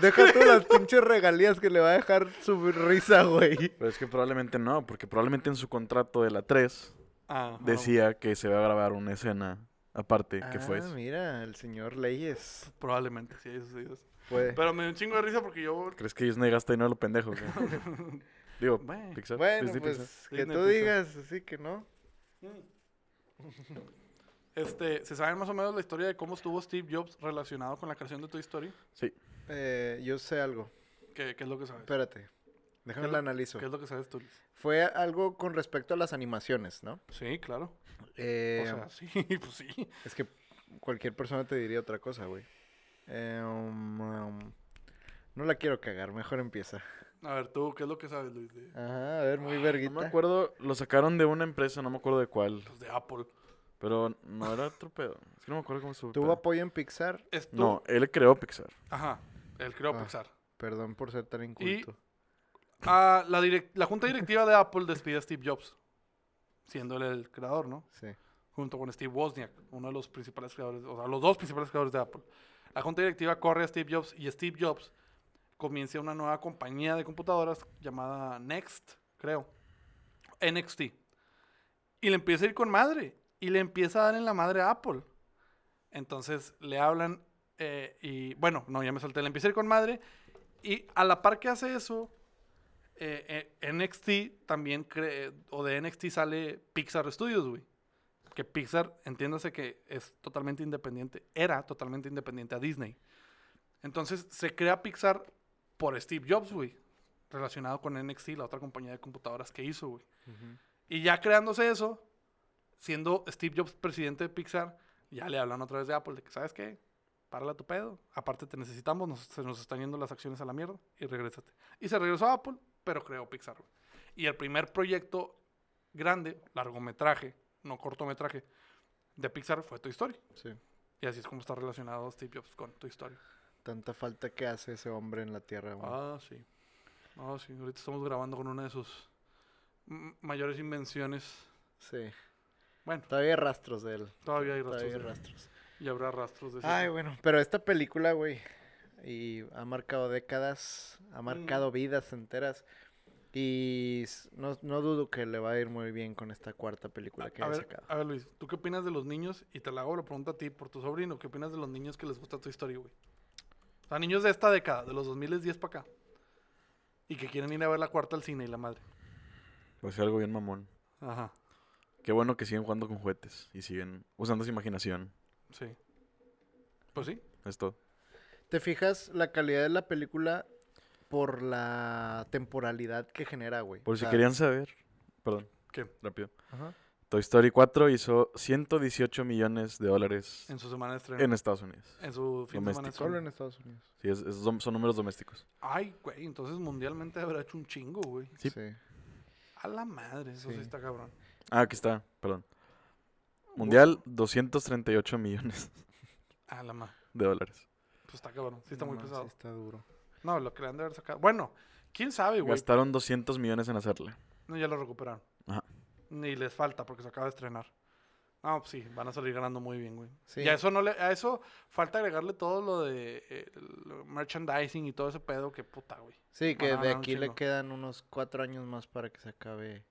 Deja tú las pinches regalías que le va a dejar su risa, güey. Pero es que probablemente no, porque probablemente en su contrato de la 3 Ah, decía que se va a grabar una escena aparte, que fue Ah, eso. mira, el señor Leyes. Probablemente, sí, eso sí. eso. Puede. Pero me dio un chingo de risa porque yo... ¿Crees que Disney gasta dinero a lo pendejo? Digo, Bueno. Pixar. Bueno, Disney, pues Pixar. que Disney tú Pixar. digas así que no. Este, ¿se sabe más o menos la historia de cómo estuvo Steve Jobs relacionado con la creación de Toy Story? Sí. Eh, yo sé algo. ¿Qué, qué es lo que sabes? Espérate. Déjame ¿Qué lo analizo. ¿Qué es lo que sabes tú? Fue algo con respecto a las animaciones, ¿no? Sí, claro. Eh, o sea, sí, pues sí. Es que cualquier persona te diría otra cosa, güey. Eh, um, um, no la quiero cagar, mejor empieza. A ver, tú, ¿qué es lo que sabes, Luis? Ajá, a ver, muy No me verguita. acuerdo, lo sacaron de una empresa, no me acuerdo de cuál. pues, de Apple. Pero no era otro pedo. Es que no me acuerdo cómo estuvo. el ¿Tuvo pedo. apoyo en Pixar? Esto, No, él creó Pixar. Ajá, él creó Ah. Pixar. Perdón por ser tan inculto. Ah, la, direc- la junta directiva de Apple despide a Steve Jobs, siendo él el creador, ¿no? Sí. Junto con Steve Wozniak, uno de los principales creadores, o sea, los dos principales creadores de Apple. La junta directiva corre a Steve Jobs y Steve Jobs comienza una nueva compañía de computadoras llamada Next, creo. NXT. Y le empieza a ir con madre. Y le empieza a dar en la madre a Apple. Entonces le hablan eh, y, bueno, no, ya me salté, le empieza a ir con madre. Y a la par que hace eso, eh, eh, NXT también cree, o de NXT sale Pixar Studios, güey. Que Pixar, entiéndase que es totalmente independiente, era totalmente independiente a Disney. Entonces se crea Pixar por Steve Jobs, güey. Relacionado con NXT, la otra compañía de computadoras que hizo, güey. Y ya creándose eso, siendo Steve Jobs presidente de Pixar, ya le hablan otra vez de Apple, de que, ¿sabes qué? Párala tu pedo. Aparte te necesitamos, nos- se nos están yendo las acciones a la mierda y regrésate. Y se regresó a Apple, pero creó Pixar. güey. Y el primer proyecto grande, largometraje, no cortometraje, de Pixar fue Toy Story. Sí. Y así es como está relacionado Steve Jobs con Toy Story. Tanta falta que hace ese hombre en la tierra, güey. Ah, sí. Ah, sí. Ahorita estamos grabando con una de sus mayores invenciones. Sí. Bueno, Todavía hay rastros de él. todavía hay rastros. Todavía hay de- rastros. Y habrá rastros de ese Ay, bueno, pero esta película, güey, y ha marcado décadas, ha marcado vidas enteras. Y no, no dudo que le va a ir muy bien con esta cuarta película que a, ver, sacado. a ver, Luis, ¿tú qué opinas de los niños? Y te la hago la pregunta a ti por tu sobrino. ¿Qué opinas de los niños que les gusta tu historia, güey? O sea, niños de esta década, de los 2010 para acá. Y que quieren ir a ver la cuarta al cine y la madre. Pues algo bien mamón. Ajá, Qué bueno que siguen jugando con juguetes y siguen usando su imaginación. sí. Pues sí. Es todo. ¿Te fijas la calidad de la película por la temporalidad que genera, güey? Por O si querían saber. Perdón, ¿Qué? rápido. ajá. Toy Story 4 hizo 118 millones de dólares En su semana de estreno. en Estados Unidos. En su fin de semana de. Solo en Estados Unidos. Sí, es- es- son, son números domésticos. Ay, güey, entonces mundialmente habrá hecho un chingo, güey. Sí. A la madre, eso sí, Sí. está cabrón. Ah, aquí está, perdón. Mundial, 238 millones A la madre. de dólares. Pues está cabrón, sí está No muy pesado. está duro. No, lo que le han de haber sacado. Bueno, quién sabe, güey. Gastaron 200 millones en hacerle. No, ya lo recuperaron. Ajá. Ni les falta porque se acaba de estrenar. No, pues sí, van a salir ganando muy bien, güey. Sí. Y a eso no le, a eso falta agregarle todo lo de eh, el merchandising y todo ese pedo que puta, güey. Sí, que Van a de ganar un aquí le chingo. quedan unos cuatro años más para que se acabe.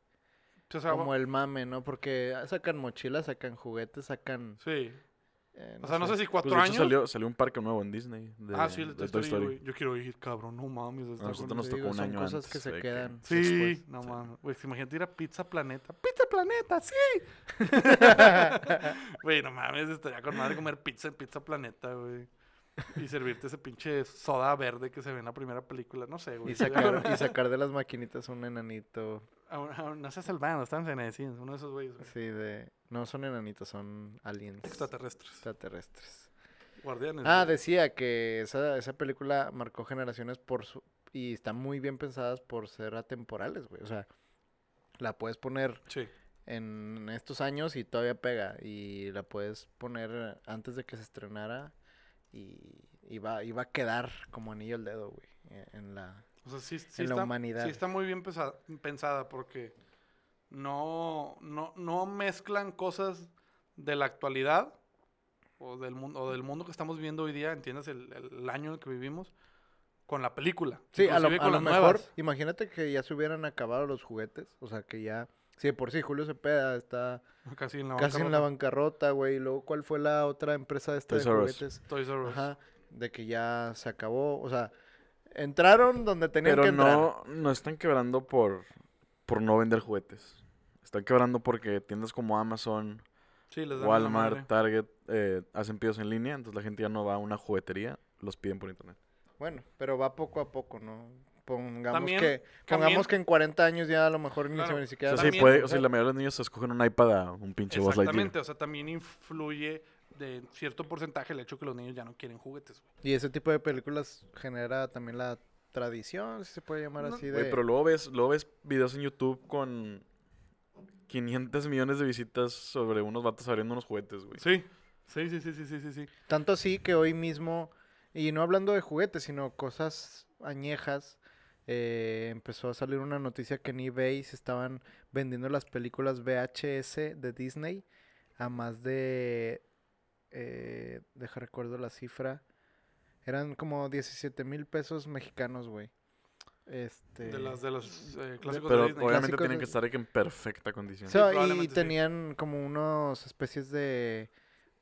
O sea, Como el mame, ¿no? Porque sacan mochilas, sacan juguetes, sacan Sí. eh, O sea, no sé si cuatro Pues años. salió, salió un parque nuevo en Disney. De, ah, sí, el de Toy Story, güey. Yo quiero ir, cabrón. No mames. está nosotros con- nos tocó un son año cosas que se que- quedan. Sí, después. no sí. mames. Güey, imagínate ir a Pizza Planeta. ¡Pizza Planeta! ¡Sí! Güey, no mames. Estaría con madre comer pizza en Pizza Planeta, güey. Y servirte ese pinche soda verde que se ve en la primera película. No sé, güey. Y sacar, y sacar de las maquinitas un enanito. No seas albano, están en sí, uno de esos güeyes, güey. Sí, de. No son enanitos, son aliens Extraterrestres. extraterrestres. Guardianes. Ah, güey. decía que esa, esa película marcó generaciones por su. Y están muy bien pensadas por ser atemporales, güey. O sea, la puedes poner Sí. en estos años y todavía pega. Y la puedes poner antes de que se estrenara y, y va, y va a quedar como anillo al dedo, güey. e- En la... O sea, sí, sí En la está, humanidad. Sí está muy bien pesa- pensada porque no, no, no mezclan cosas de la actualidad o del, mundo, o del mundo que estamos viviendo hoy día, entiendes, el, el año en el que vivimos, con la película. Sí, a lo, a mejor, nuevas. imagínate que ya se hubieran acabado los juguetes. O sea, que ya... Sí, de por sí, Julio Cepeda está Casi en la casi en la bancarrota. bancarrota, güey. Y luego, ¿cuál fue la otra empresa esta de Toys Us. juguetes? Toys R Us. Ajá, de que ya se acabó. O sea, entraron donde tenían que Pero entrar. no, no están quebrando por, por no vender juguetes. Están quebrando porque tiendas como Amazon, Sí, les dan. Walmart, Target eh, hacen pedidos en línea. Entonces la gente ya no va a una juguetería, los piden por internet. Bueno, pero va poco a poco, ¿no? Pongamos También- que también- pongamos que en 40 años ya a lo mejor ni, Claro. se, ni O siquiera... sea, sí También- puede, o sea, la mayoría de los niños se escogen un iPad a un pinche Buzz Lightyear. Exactamente, o sea, también influye de cierto porcentaje el hecho que los niños ya no quieren juguetes. güey. Y ese tipo de películas genera también la tradición, si se puede llamar No, así de... Güey, pero luego ves, luego ves videos en YouTube con 500 millones de visitas sobre unos vatos abriendo unos juguetes, güey. Sí, sí, sí, sí, sí, sí, sí, sí. Tanto así que hoy mismo, y no hablando de juguetes, sino cosas añejas, eh, empezó a salir una noticia que en eBay se estaban vendiendo las películas VHS de Disney a más de, eh, deja recuerdo la cifra, eran como 17 mil pesos mexicanos, güey. Este... De las de los eh, clásicos Pero de Disney. obviamente Clásicos tienen de- que estar en perfecta condición. O sea, y sí. tenían como unos especies de,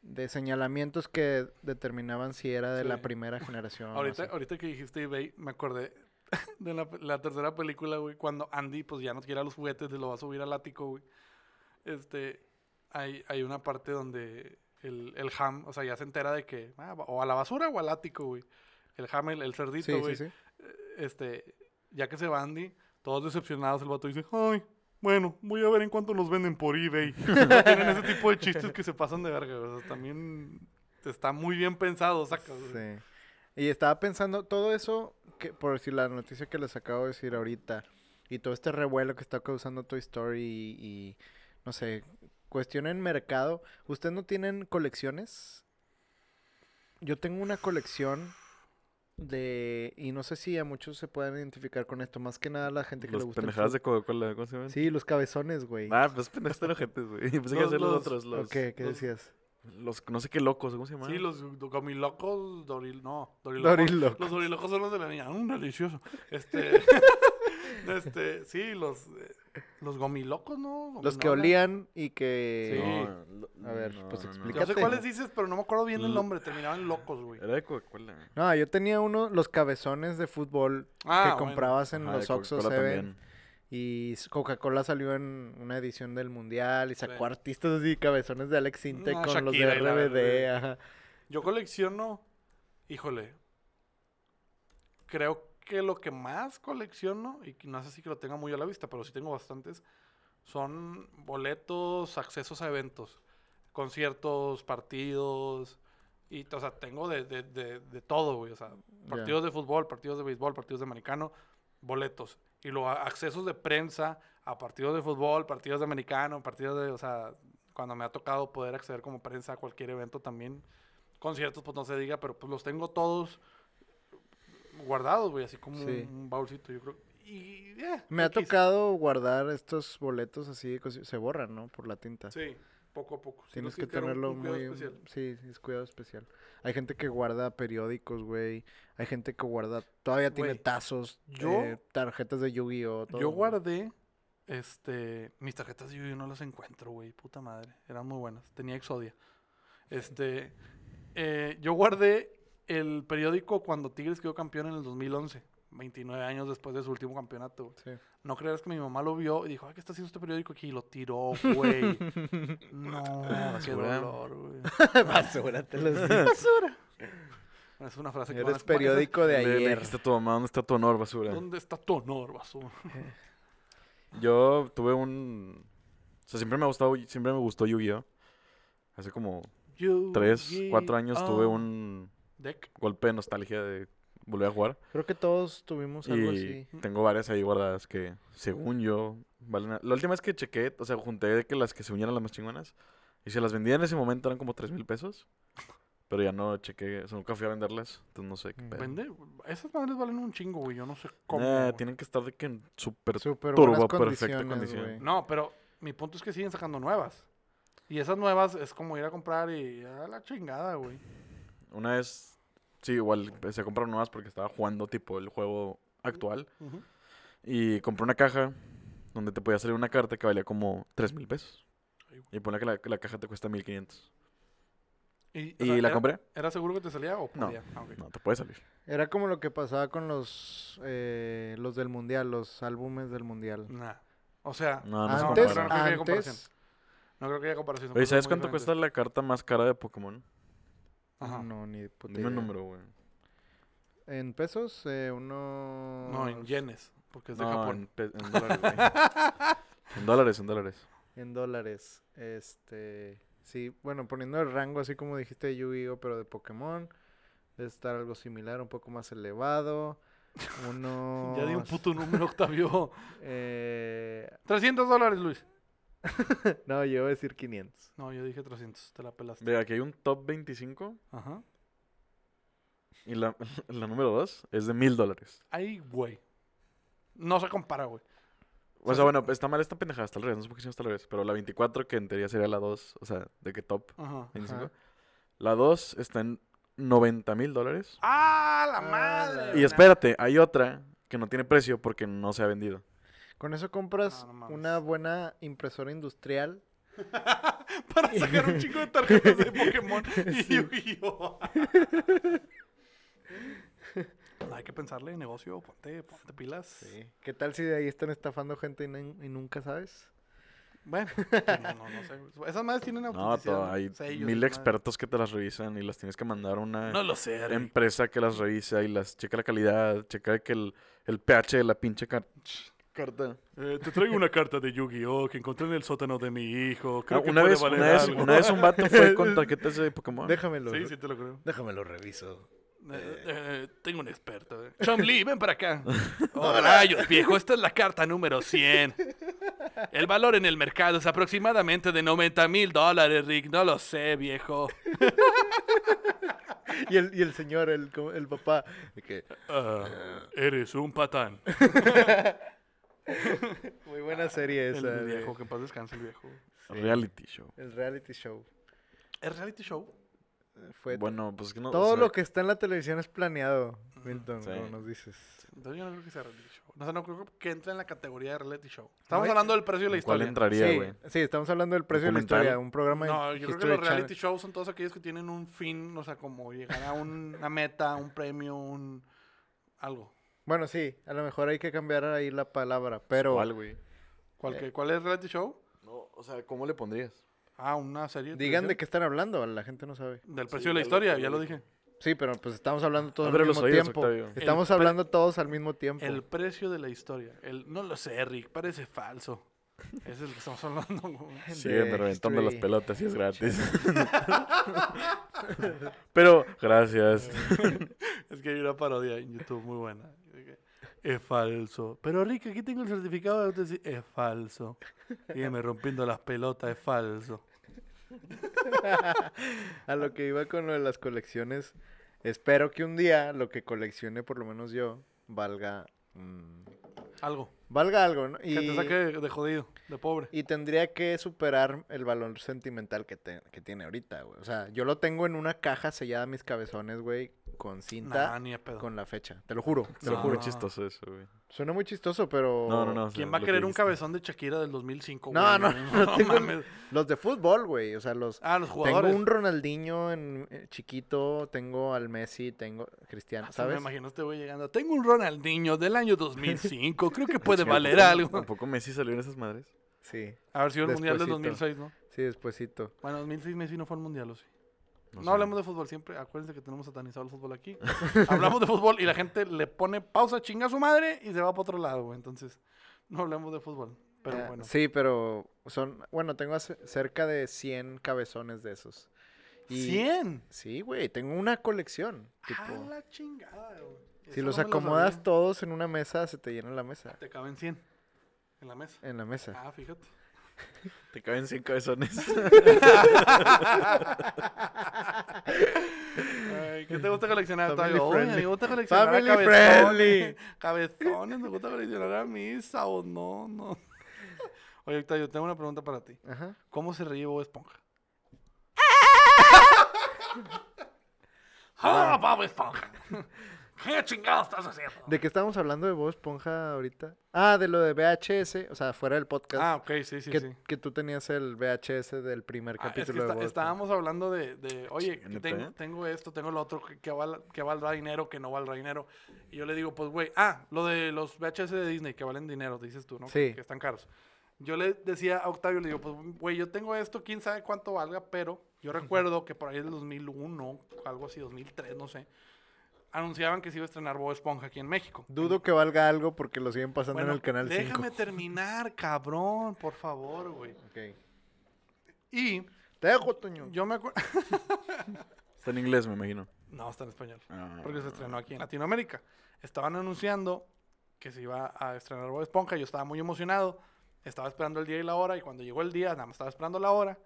de señalamientos que determinaban si era de la primera generación. o Ahorita, así. ahorita que dijiste eBay, me acordé de la, la tercera película, güey, cuando Andy, pues ya no quiere a los juguetes, lo va a subir al ático, güey. Este, hay, hay una parte donde el, el ham, o sea, ya se entera de que, ah, o a la basura o al ático, güey. El ham, el, el cerdito, Sí, güey. sí, sí. Este, ya que se va Andy, todos decepcionados, el vato dice, ay, bueno, voy a ver en cuánto nos venden por eBay. Tienen ese tipo de chistes que se pasan de verga, güey. O sea, también está muy bien pensado, saca. güey. Sí. Y estaba pensando, todo eso, que por decir la noticia que les acabo de decir ahorita, y todo este revuelo que está causando Toy Story y, y, no sé, cuestión en mercado, ¿ustedes no tienen colecciones? Yo tengo una colección de, y no sé si a muchos se pueden identificar con esto, más que nada la gente que Los le gusta el pendejadas de. Coca-Cola, ¿cómo se llaman? Sí, los cabezones, güey. Ah, pues pendejadas de ojetes, güey. Pensé que a Los- los los- otros, los, ok, ¿qué los- decías? los, no sé qué locos, ¿cómo se llaman? Sí, los gomilocos, doril, no, dorilocos. Dorilocos. Los dorilocos son los de la niña, un delicioso. Este, este, sí, los, eh, los gomilocos, ¿no? Los que Gominola. olían y que... Sí. No, A ver, no, pues no. Yo sé cuáles dices, pero no me acuerdo bien el nombre, terminaban locos, güey. Era de Coca-Cola. No, yo tenía uno, los cabezones de fútbol Ah, que bueno. comprabas en Ajá, los Oxxo Coca-Cola Seven. también. Y s- Coca-Cola salió en una edición del Mundial y sacó Sí. artistas así, cabezones de Alex Ah, con los de Shakira y la RBD. verga. Ajá. Yo colecciono, híjole, creo que lo que más colecciono, y no sé si que lo tenga muy a la vista, pero sí tengo bastantes, son boletos, accesos a eventos, conciertos, partidos, y, o sea, tengo de, de, de, de todo, güey, o sea, partidos de fútbol, partidos de béisbol, partidos de americano, boletos, y luego accesos de prensa a partidos de fútbol, partidos de americano, partidos de, o sea, cuando me ha tocado poder acceder como prensa a cualquier evento también, conciertos, pues no se diga, pero pues los tengo todos guardados, güey, así como Sí. un baúlcito, yo creo. Y, eh, Me ha tocado guardar estos boletos así, cosi- se borran, ¿no? Por la tinta. Sí, poco a poco. Tienes que tener un- tenerlo un cuidado muy... especial. Sí, es cuidado especial. Hay gente que guarda periódicos, güey. Hay gente que guarda... Todavía tiene tazos, yo- eh, tarjetas de Yu-Gi-Oh! Yo guardé, este, mis tarjetas yo no las encuentro, güey, puta madre, eran muy buenas, tenía Exodia. Este, eh, yo guardé el periódico cuando Tigres quedó campeón en el 2011, 29 años después de su último campeonato. Sí. No creerás que mi mamá lo vio y dijo, "Ay, ¿qué está haciendo este periódico aquí? Y lo tiró, güey. no, qué basura. dolor, güey. Basura, te lo digo. Basura. Es una frase que Eres periódico de Le- le ayer. dijiste a tu mamá, ¿dónde está tu honor, basura? ¿Dónde está tu honor, basura? Yo tuve un... O sea, siempre me ha gustado, siempre me gustó Yu-Gi-Oh! Hace como tres, cuatro años tuve un Deck. golpe de nostalgia de volver a jugar. Creo que todos tuvimos algo Y así. tengo varias ahí guardadas que, según yo, valen... a- La última vez que chequé, o sea, junté de que las que se unieran las más chingonas. Y se las vendía en ese momento eran como tres mil pesos. Pero ya no chequé, o sea, nunca fui a venderlas. Entonces no sé qué Mm. pedo. Vende. Esas madres valen un chingo, güey. Yo no sé cómo. Güey. tienen que estar de que en súper... Súper turbo, perfecta condiciones, condición. güey. No, pero mi punto es que siguen sacando nuevas. Y esas nuevas es como ir a comprar y a la chingada, güey. Una vez, sí, igual empecé a comprar nuevas porque estaba jugando tipo el juego actual. Y compré una caja donde te podía salir una carta que valía como 3 mil pesos. Ay. Y pone que la, que la caja te cuesta 1500. Y, Y sea, la era- compré. ¿Era seguro que te salía o No. Ah. No, te puede salir. Era como lo que pasaba con los eh, los del mundial, los álbumes del mundial. Nah. O sea, No, no se antes. No creo que haya comparación. antes, no creo que haya comparación. Oye, ¿sabes cuánto cuesta la carta más cara de Pokémon? Ajá. no, ni de puta Dime un idea. número, güey. En pesos, eh, uno... No, en yenes, porque es de No, en, Japón. pe- en dólares, güey. En dólares, en dólares. En dólares. Este. Sí, bueno, poniendo el rango así como dijiste de Yu-Gi-Oh, pero de Pokémon. Debe estar algo similar, un poco más elevado. Uno. Ya di un puto número, Octavio. Eh, 300 dólares, Luis. no, yo iba a decir 500. No, yo dije 300, te la pelaste. Ve, aquí hay un top 25 Ajá. y la, la número 2 es de mil dólares. Ay, güey. No se compara, güey. O sea, bueno, está mal esta pendejada, está al revés, no sé por qué está al revés. Pero la 24, que en teoría sería la 2, o sea, de que top Ajá. 25. Ajá. La 2 está en 90 mil dólares. ¡Ah, la Ah, madre! Y espérate, hay otra que no tiene precio porque no se ha vendido. Con eso compras No, no una buena impresora industrial. Para sacar un chico de tarjetas de Pokémon y Yu-Gi-Oh! No, Hay que pensarle en negocio, ponte, ponte pilas. ¿Qué tal si de ahí están estafando gente y, nun- y nunca sabes? Bueno, pues no, no, no sé. Esas madres tienen No, autenticidad. to- hay sellos, mil madre. expertos que te las revisan y las tienes que mandar a una No lo sé, Rick. empresa que las revisa y las checa la calidad, checa que el, el pH de la pinche car- carta. Eh, te traigo una carta de Yu-Gi-Oh! que encontré en el sótano de mi hijo. Creo Ah, que una, puede vez, valer una, vez, algo. una vez un vato fue con tarjetas de Pokémon. Déjamelo. Sí, sí te lo creo. Déjamelo reviso. Eh, eh, tengo un experto. eh. Chom-Li, ven para acá. Oh, rayos, viejo. Esta es la carta número 100. El valor en el mercado es aproximadamente de 90 mil dólares, Rick. No lo sé, viejo. Y el, y el señor, el, el papá, de que, Ah, eres un patán. muy buena serie esa. El de- viejo, que en paz descanse el viejo. Reality show. El reality show. ¿Es reality show? Eh, Fue Bueno, pues que no. o todo sea, lo que está en la televisión es planeado, Milton, Sí. como nos dices. Entonces yo no creo que sea reality show. No, sé, no creo que entre en la categoría de reality show. Estamos No, hablando del precio de la ¿en ¿Cuál historia. entraría, sí, güey? sí, estamos hablando del precio de la historia, un programa de No, yo creo que los reality Channel. shows son todos aquellos que tienen un fin, o sea, como llegar a un- una meta, un premio, un algo. Bueno, sí, a lo mejor hay que cambiar ahí la palabra, pero ¿Cuál, güey? ¿Cuál, Eh. ¿Cuál es reality show? No, o sea, ¿cómo le pondrías? Ah, una serie. digan de qué están hablando, la gente no sabe. Del Sí, precio de la historia, ya lo dije. Sí, pero pues estamos hablando todos al los mismo oídos, tiempo. Octavio. Estamos El pre- hablando todos al mismo tiempo. El precio de la historia. El, no lo sé, Rick, parece falso. Ese es el que estamos hablando. güey. Siguen reventando las pelotas y es gratis. Pero, gracias. Es que hay una parodia en YouTube muy buena. Es falso. Pero Rick, aquí tengo el certificado de autenticidad. Es falso. Sígueme rompiendo las pelotas, es falso. A lo que iba con lo de las colecciones, espero que un día lo que coleccione, por lo menos yo, valga mm, Algo. valga algo, ¿no? Que te saque de, de jodido, de pobre. Y tendría que superar el valor sentimental que, te- que tiene ahorita, güey. O sea, yo lo tengo en una caja sellada a mis cabezones, güey, con cinta Nah, ni a pedo. con la fecha. Te lo juro, te lo juro. Muy chistoso eso, güey. Suena muy chistoso, pero... No, no, no. ¿Quién va a querer un cabezón de Shakira del 2005, No, güey? no, no tengo- mames. Los de fútbol, güey. O sea, los... Ah, los Tengo un Ronaldinho en, eh, chiquito, tengo al Messi, tengo Cristiano, Ah, se Me ¿sabes? imagino este güey llegando. Tengo un Ronaldinho del año 2005. Creo que puede Sí, valer ¿tampoco- algo. ¿Tampoco Messi salió en esas madres? Sí, A ver si el mundial del Despuesito. 2006, ¿no? sí, despuesito. Bueno, 2006 Messi no fue al mundial, ¿o sí? No, sé. hablemos de fútbol siempre. Acuérdense que tenemos satanizado el fútbol aquí. hablamos de fútbol y la gente le pone pausa, chinga a su madre y se va para otro lado, güey. Entonces, no hablemos de fútbol. Pero bueno. Sí, pero son, bueno, tengo cerca de 100 cabezones de esos. Y- ¿100? Sí, güey, tengo una colección. Tipo, A la chingada, güey. si Eso los no acomodas todos en una mesa, se te llena la mesa. Te caben 100 en la mesa. En la mesa. Ah, fíjate. Te caben 100 cabezones. Ay, ¿Qué te gusta coleccionar? Family? Oye, friendly. me gusta coleccionar Family cabezones. friendly. Cabezones, me gusta coleccionar a misa o no, no. Oye, Octavio, tengo una pregunta para ti. Ajá. ¿Cómo se ríe Bob Esponja? ¡Ah, Bob Esponja! ¿Qué chingados estás haciendo? ¿De qué estamos hablando de Bob Esponja ahorita? Ah, de lo de VHS, o sea, fuera del podcast. Ah, ok, sí, sí, que, sí. que tú tenías el VHS del primer Ah, es que capítulo está- Bob Esponja. estábamos hablando de, de, oye, que ¿Neta, tengo, eh? tengo esto, tengo lo otro, que, que, val- que valdrá dinero, que no valdrá dinero. Y yo le digo, pues, güey, ah, lo de los VHS de Disney, que valen dinero, dices tú, ¿no? Que- Sí. Que están caros. Yo le decía a Octavio, le digo, pues, güey, yo tengo esto, quién sabe cuánto valga, pero yo recuerdo que por ahí del 2001, algo así, 2003, no sé, anunciaban que se iba a estrenar Bob Esponja aquí en México. Dudo que valga algo porque lo siguen pasando Bueno, en el canal 5. déjame terminar, cabrón, por favor, güey. Ok. Y Te dejo, Toño. yo me acuerdo... Está en inglés, me imagino. no, está en español. Ah. porque se estrenó aquí en Latinoamérica. Estaban anunciando que se iba a estrenar Bob Esponja. Yo estaba muy emocionado. Estaba esperando el día y la hora. Y cuando llegó el día, nada más estaba esperando la hora.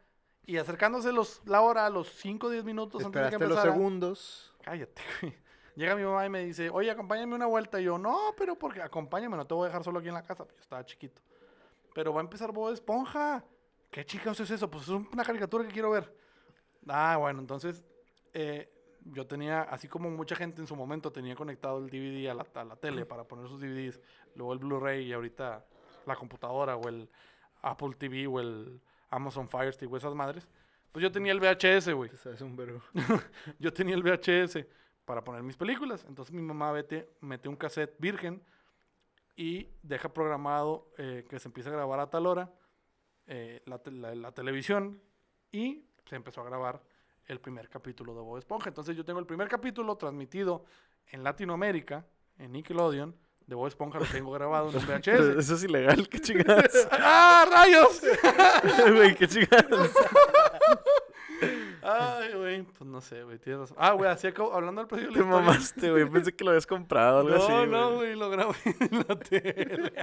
Y acercándose los, la hora, a los 5 o 10 minutos antes de que Esperaste los empezara. segundos. Cállate, güey. Llega mi mamá y me dice, oye, acompáñame una vuelta. Y yo, no, pero porque acompáñame, no te voy a dejar solo aquí en la casa. Yo estaba chiquito. Pero va a empezar Bob Esponja. ¿Qué chicos es eso? Pues es una caricatura que quiero ver. Ah, bueno, entonces eh, yo tenía, así como mucha gente en su momento tenía conectado el DVD a la, a la tele para poner sus DVDs, luego el Blu-ray y ahorita la computadora o el Apple TV o el Amazon Fire Stick o esas madres. Pues yo tenía el VHS, güey. Te sabes un verbo. Yo tenía el VHS para poner mis películas. Entonces mi mamá vete, mete un cassette virgen y deja programado eh, que se empiece a grabar a tal hora eh, la, te- la- la televisión y se empezó a grabar el primer capítulo de Bob Esponja. Entonces yo tengo el primer capítulo transmitido en Latinoamérica, en Nickelodeon, de Bob Esponja lo tengo grabado en un VHS. Eso es ilegal, qué chingadas. ¡Ah, rayos! Güey, qué chingadas. Ay, güey, pues no sé, güey, tienes razón. Ah, güey, así acabo, hablando del precio de la Te mamaste, güey. Pensé que lo habías comprado, algo No, así. no, güey. güey, lo grabé en la tele.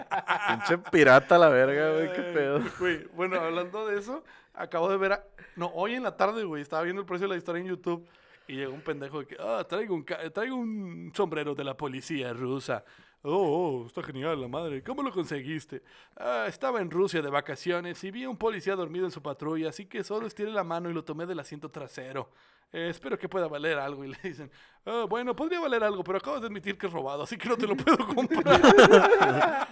Pinche pirata la verga, güey. Qué pedo. Güey, bueno, hablando de eso, acabo de ver a... No, hoy en la tarde, güey, estaba viendo el precio de la historia en YouTube y llegó un pendejo de que, ah, traigo un, ca- traigo un sombrero de la policía rusa. Oh, oh, está genial, la madre. ¿Cómo lo conseguiste? "Ah, estaba en Rusia de vacaciones y vi a un policía dormido en su patrulla, así que solo estiré la mano y lo tomé del asiento trasero. Eh, espero que pueda valer algo. Y le dicen, "Ah, bueno, podría valer algo, pero acabas de admitir que es robado, así que no te lo puedo comprar.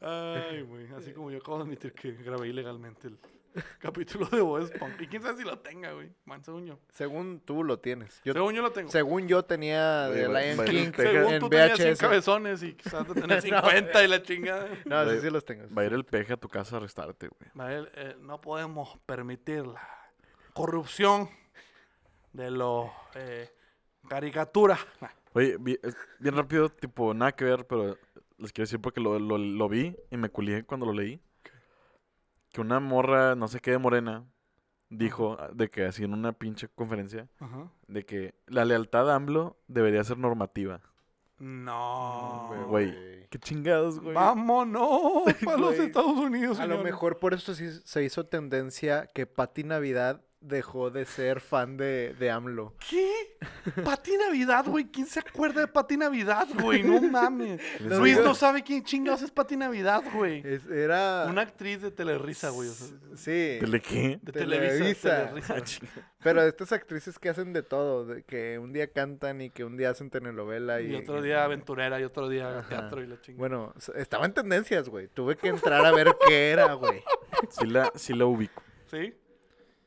Ay, güey. Así como yo acabo de admitir que grabé ilegalmente el capítulo de Bob Esponja. Y quién sabe si lo tenga, güey. Man, según yo. Según tú lo tienes. Yo, según yo lo tengo. según yo tenía Oye, de Lion King según en tú tenías 100 VHS. cabezones y quizás de tener 50 y la chingada. No, sí, sí los tengo. Va a ir el peje a tu casa a arrestarte, güey. Eh, no podemos permitir la corrupción de los eh, caricaturas. Nah. Oye, bien rápido, tipo, nada que ver, pero les quiero decir porque lo, lo, lo vi y me culié cuando lo leí. Que una morra, no sé qué de morena, dijo ah, de que así en una pinche conferencia, Ajá. de que la lealtad a AMLO debería ser normativa. No. Güey. Qué chingados, güey. Vámonos para los. Estados Unidos. A lo mejor por eso sí se hizo tendencia que Pati Navidad dejó de ser fan de, de AMLO. ¿Qué? Pati Navidad, güey. ¿Quién se acuerda de Pati Navidad, güey? No mames. Luis no sabe quién chingados es Pati Navidad, güey. Es- era... Una actriz de Telerisa, güey. o sea, Sí, ¿De qué? de Televisa. Televisa. Televisa. pero estas actrices que hacen de todo, de que un día cantan y que un día hacen telenovela y... Y otro día aventurera y otro día Ajá. teatro y la chingada. Bueno, estaba en tendencias, güey. Tuve que entrar a ver qué era, güey. Sí la, sí la ubico. ¿Sí?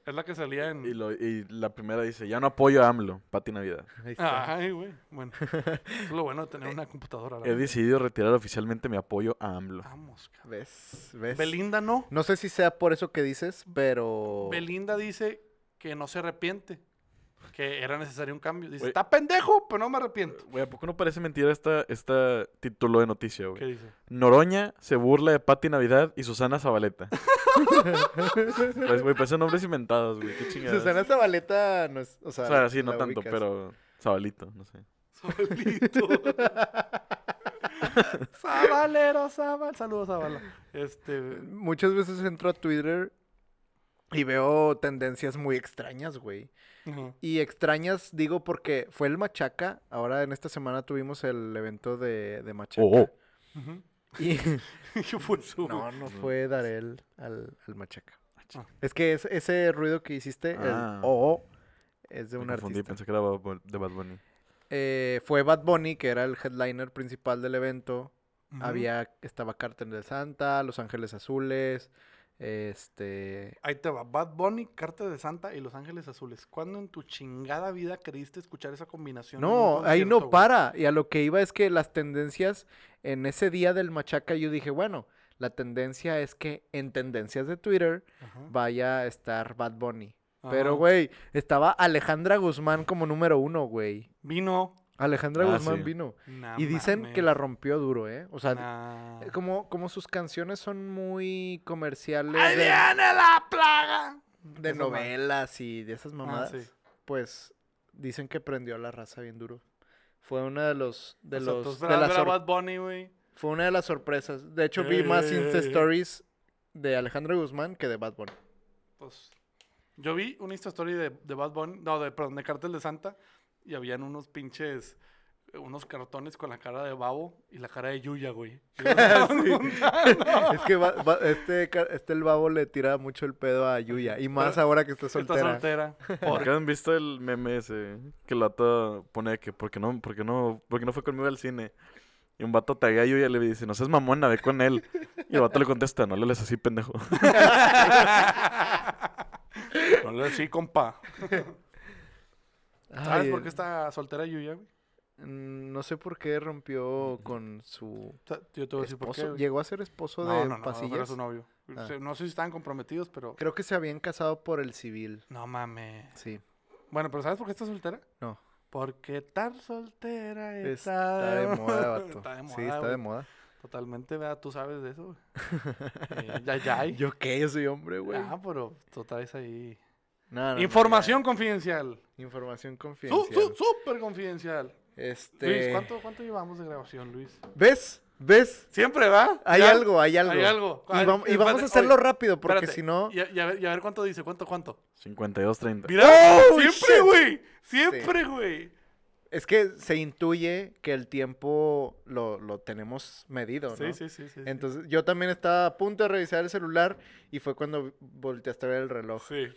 Es la que salía en... Y, lo- y la primera dice, ya no apoyo a AMLO, Pati Navidad. Ahí está. Ay, güey. Bueno, es lo bueno de tener una computadora. He decidido retirar oficialmente mi apoyo a AMLO. Vamos, cabrón. ¿Ves? ¿Ves? Belinda no. No sé si sea por eso que dices, pero... Belinda dice que no se arrepiente. Que era necesario un cambio. Dice, está pendejo, pero no me arrepiento. Güey, ¿a poco no parece mentira esta, esta título de noticia, ¿Qué güey? dice? Noroña se burla de Pati Navidad y Susana Zabaleta. pues, güey, parecen nombres inventados, güey. Qué chingadas. Susana Zabaleta no es... O sea, O sea, sí, no tanto, ubicas. pero Zabalito, no sé. Sabalito. Sabalero, Zabal. Saludos, Zabala. Este. Muchas veces entro a Twitter y veo tendencias muy extrañas, güey. Y extrañas, digo, porque fue el Machaca. Ahora en esta semana tuvimos el evento de, de Machaca. Oh, oh. Y ¿Qué fue eso? no, no fue Darel al, al Machaca. Ah. Es que es- ese ruido que hiciste, Ah. el oh, es de un confundí, artista. pensé que era de Bad Bunny. Eh, fue Bad Bunny, que era el headliner principal del evento. Había, estaba Cartel de Santa, Los Ángeles Azules, este... Ahí te va. Bad Bunny, Carta de Santa y Los Ángeles Azules. ¿Cuándo en tu chingada vida creíste escuchar esa combinación? No, ahí no güey? para. Y a lo que iba es que las tendencias en ese día del Machaca, yo dije, bueno, la tendencia es que en tendencias de Twitter Ajá. vaya a estar Bad Bunny. Pero, güey, estaba Alejandra Guzmán como número uno, güey. Vino. Alejandra Ah, Guzmán sí. vino. Nah, Y dicen que la rompió duro, ¿eh? O sea, Nah. eh, como, como sus canciones son muy comerciales ¡Ahí de, viene la plaga! de novelas y de esas Ah, mamadas, sí. pues dicen que prendió a la raza bien duro. Fue una de los de O sea, los de ver a- las ver a sor- Bad Bunny, güey. fue una de las sorpresas. De hecho vi más ey, Insta stories de Alejandra Guzmán que de Bad Bunny. Pues, yo vi una Insta Story de, de Bad Bunny, no, de, perdón, de Cartel de Santa, y habían unos pinches, eh, unos cartones con la cara de Babo y la cara de Yuya, güey. Sí. es que va- va- este este el babo le tira mucho el pedo a Yuya y más Pero ahora que está Está soltera. soltera. ¿Por qué han visto el meme ese? Que el vato pone que porque no, porque no, porque no fue conmigo al cine. Y un vato taguea a Yuya y le dice, no seas mamona, ve con él. Y el vato le contesta, no le lees así, pendejo. No le sí, compa. ¿Sabes Ay, por qué está soltera Yuya, güey? mm, No sé por qué rompió con su Yo te voy a decir por qué. esposo. güey. Llegó a ser esposo No, de no, no, era Pasillas. su novio. Ah. Se- No sé si estaban comprometidos, pero... Creo que se habían casado por el civil. No mames. Sí. Bueno, pero ¿sabes por qué está soltera? No. Porque estar soltera está, Está de moda, vato. Está de moda, sí, está de güey. moda. Totalmente, ¿verdad? Tú sabes de eso, güey. Eh, ya, ya. ¿Yo qué? Yo soy hombre, güey. Ah, pero tú traes ahí. No, no, no, Información confidencial. Información Su- confidencial. su- Súper confidencial. Este... Luis, ¿cuánto, ¿cuánto llevamos de grabación, Luis? ¿Ves? ¿Ves? Siempre, ¿va? Hay ¿Ya? algo, hay algo. Hay algo. Y, Ay, vam- y espérate, vamos a hacerlo oye, rápido porque si no... Y a, y a ver, y a ver cuánto dice, ¿cuánto, cuánto? 52-30. Mira, ¡Oh, siempre, güey. Siempre, güey. Es que se intuye que el tiempo lo, lo tenemos medido, ¿no? Sí, sí, sí, sí. sí. Entonces yo también estaba a punto de revisar el celular y fue cuando volteaste a ver el reloj. Sí.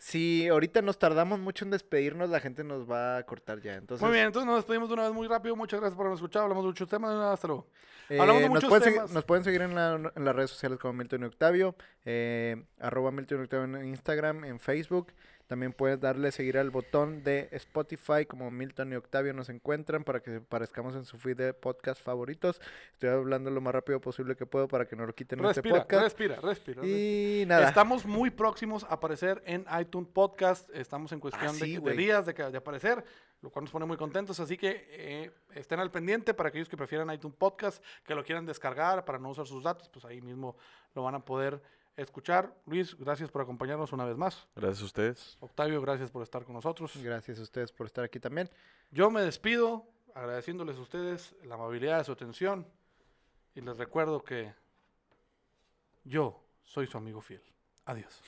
Si ahorita nos tardamos mucho en despedirnos, la gente nos va a cortar ya. Entonces, Muy bien, entonces nos despedimos de una vez muy rápido. Muchas gracias por habernos escuchado. Hablamos de muchos temas. Hasta luego. eh, hablamos de nos, muchos pueden temas. nos pueden seguir en, la- en las redes sociales como Milton y Octavio, eh, arroba Milton y Octavio en Instagram, en Facebook. También puedes darle seguir al botón de Spotify como Milton y Octavio nos encuentran para que aparezcamos en su feed de podcast favoritos. Estoy hablando lo más rápido posible que puedo para que no lo quiten este Respira, podcast. respira, respira. respira. Y nada. Estamos muy próximos a aparecer en iTunes Podcast. Estamos en cuestión Ah, de- sí, de, güey. días de, que- de aparecer, lo cual nos pone muy contentos. Así que eh, estén al pendiente para aquellos que prefieran iTunes Podcast, que lo quieran descargar para no usar sus datos, pues ahí mismo lo van a poder escuchar. Luis, gracias por acompañarnos una vez más. Gracias a ustedes. Octavio, gracias por estar con nosotros. Gracias a ustedes por estar aquí también. Yo me despido agradeciéndoles a ustedes la amabilidad de su atención y les recuerdo que yo soy su amigo fiel. Adiós.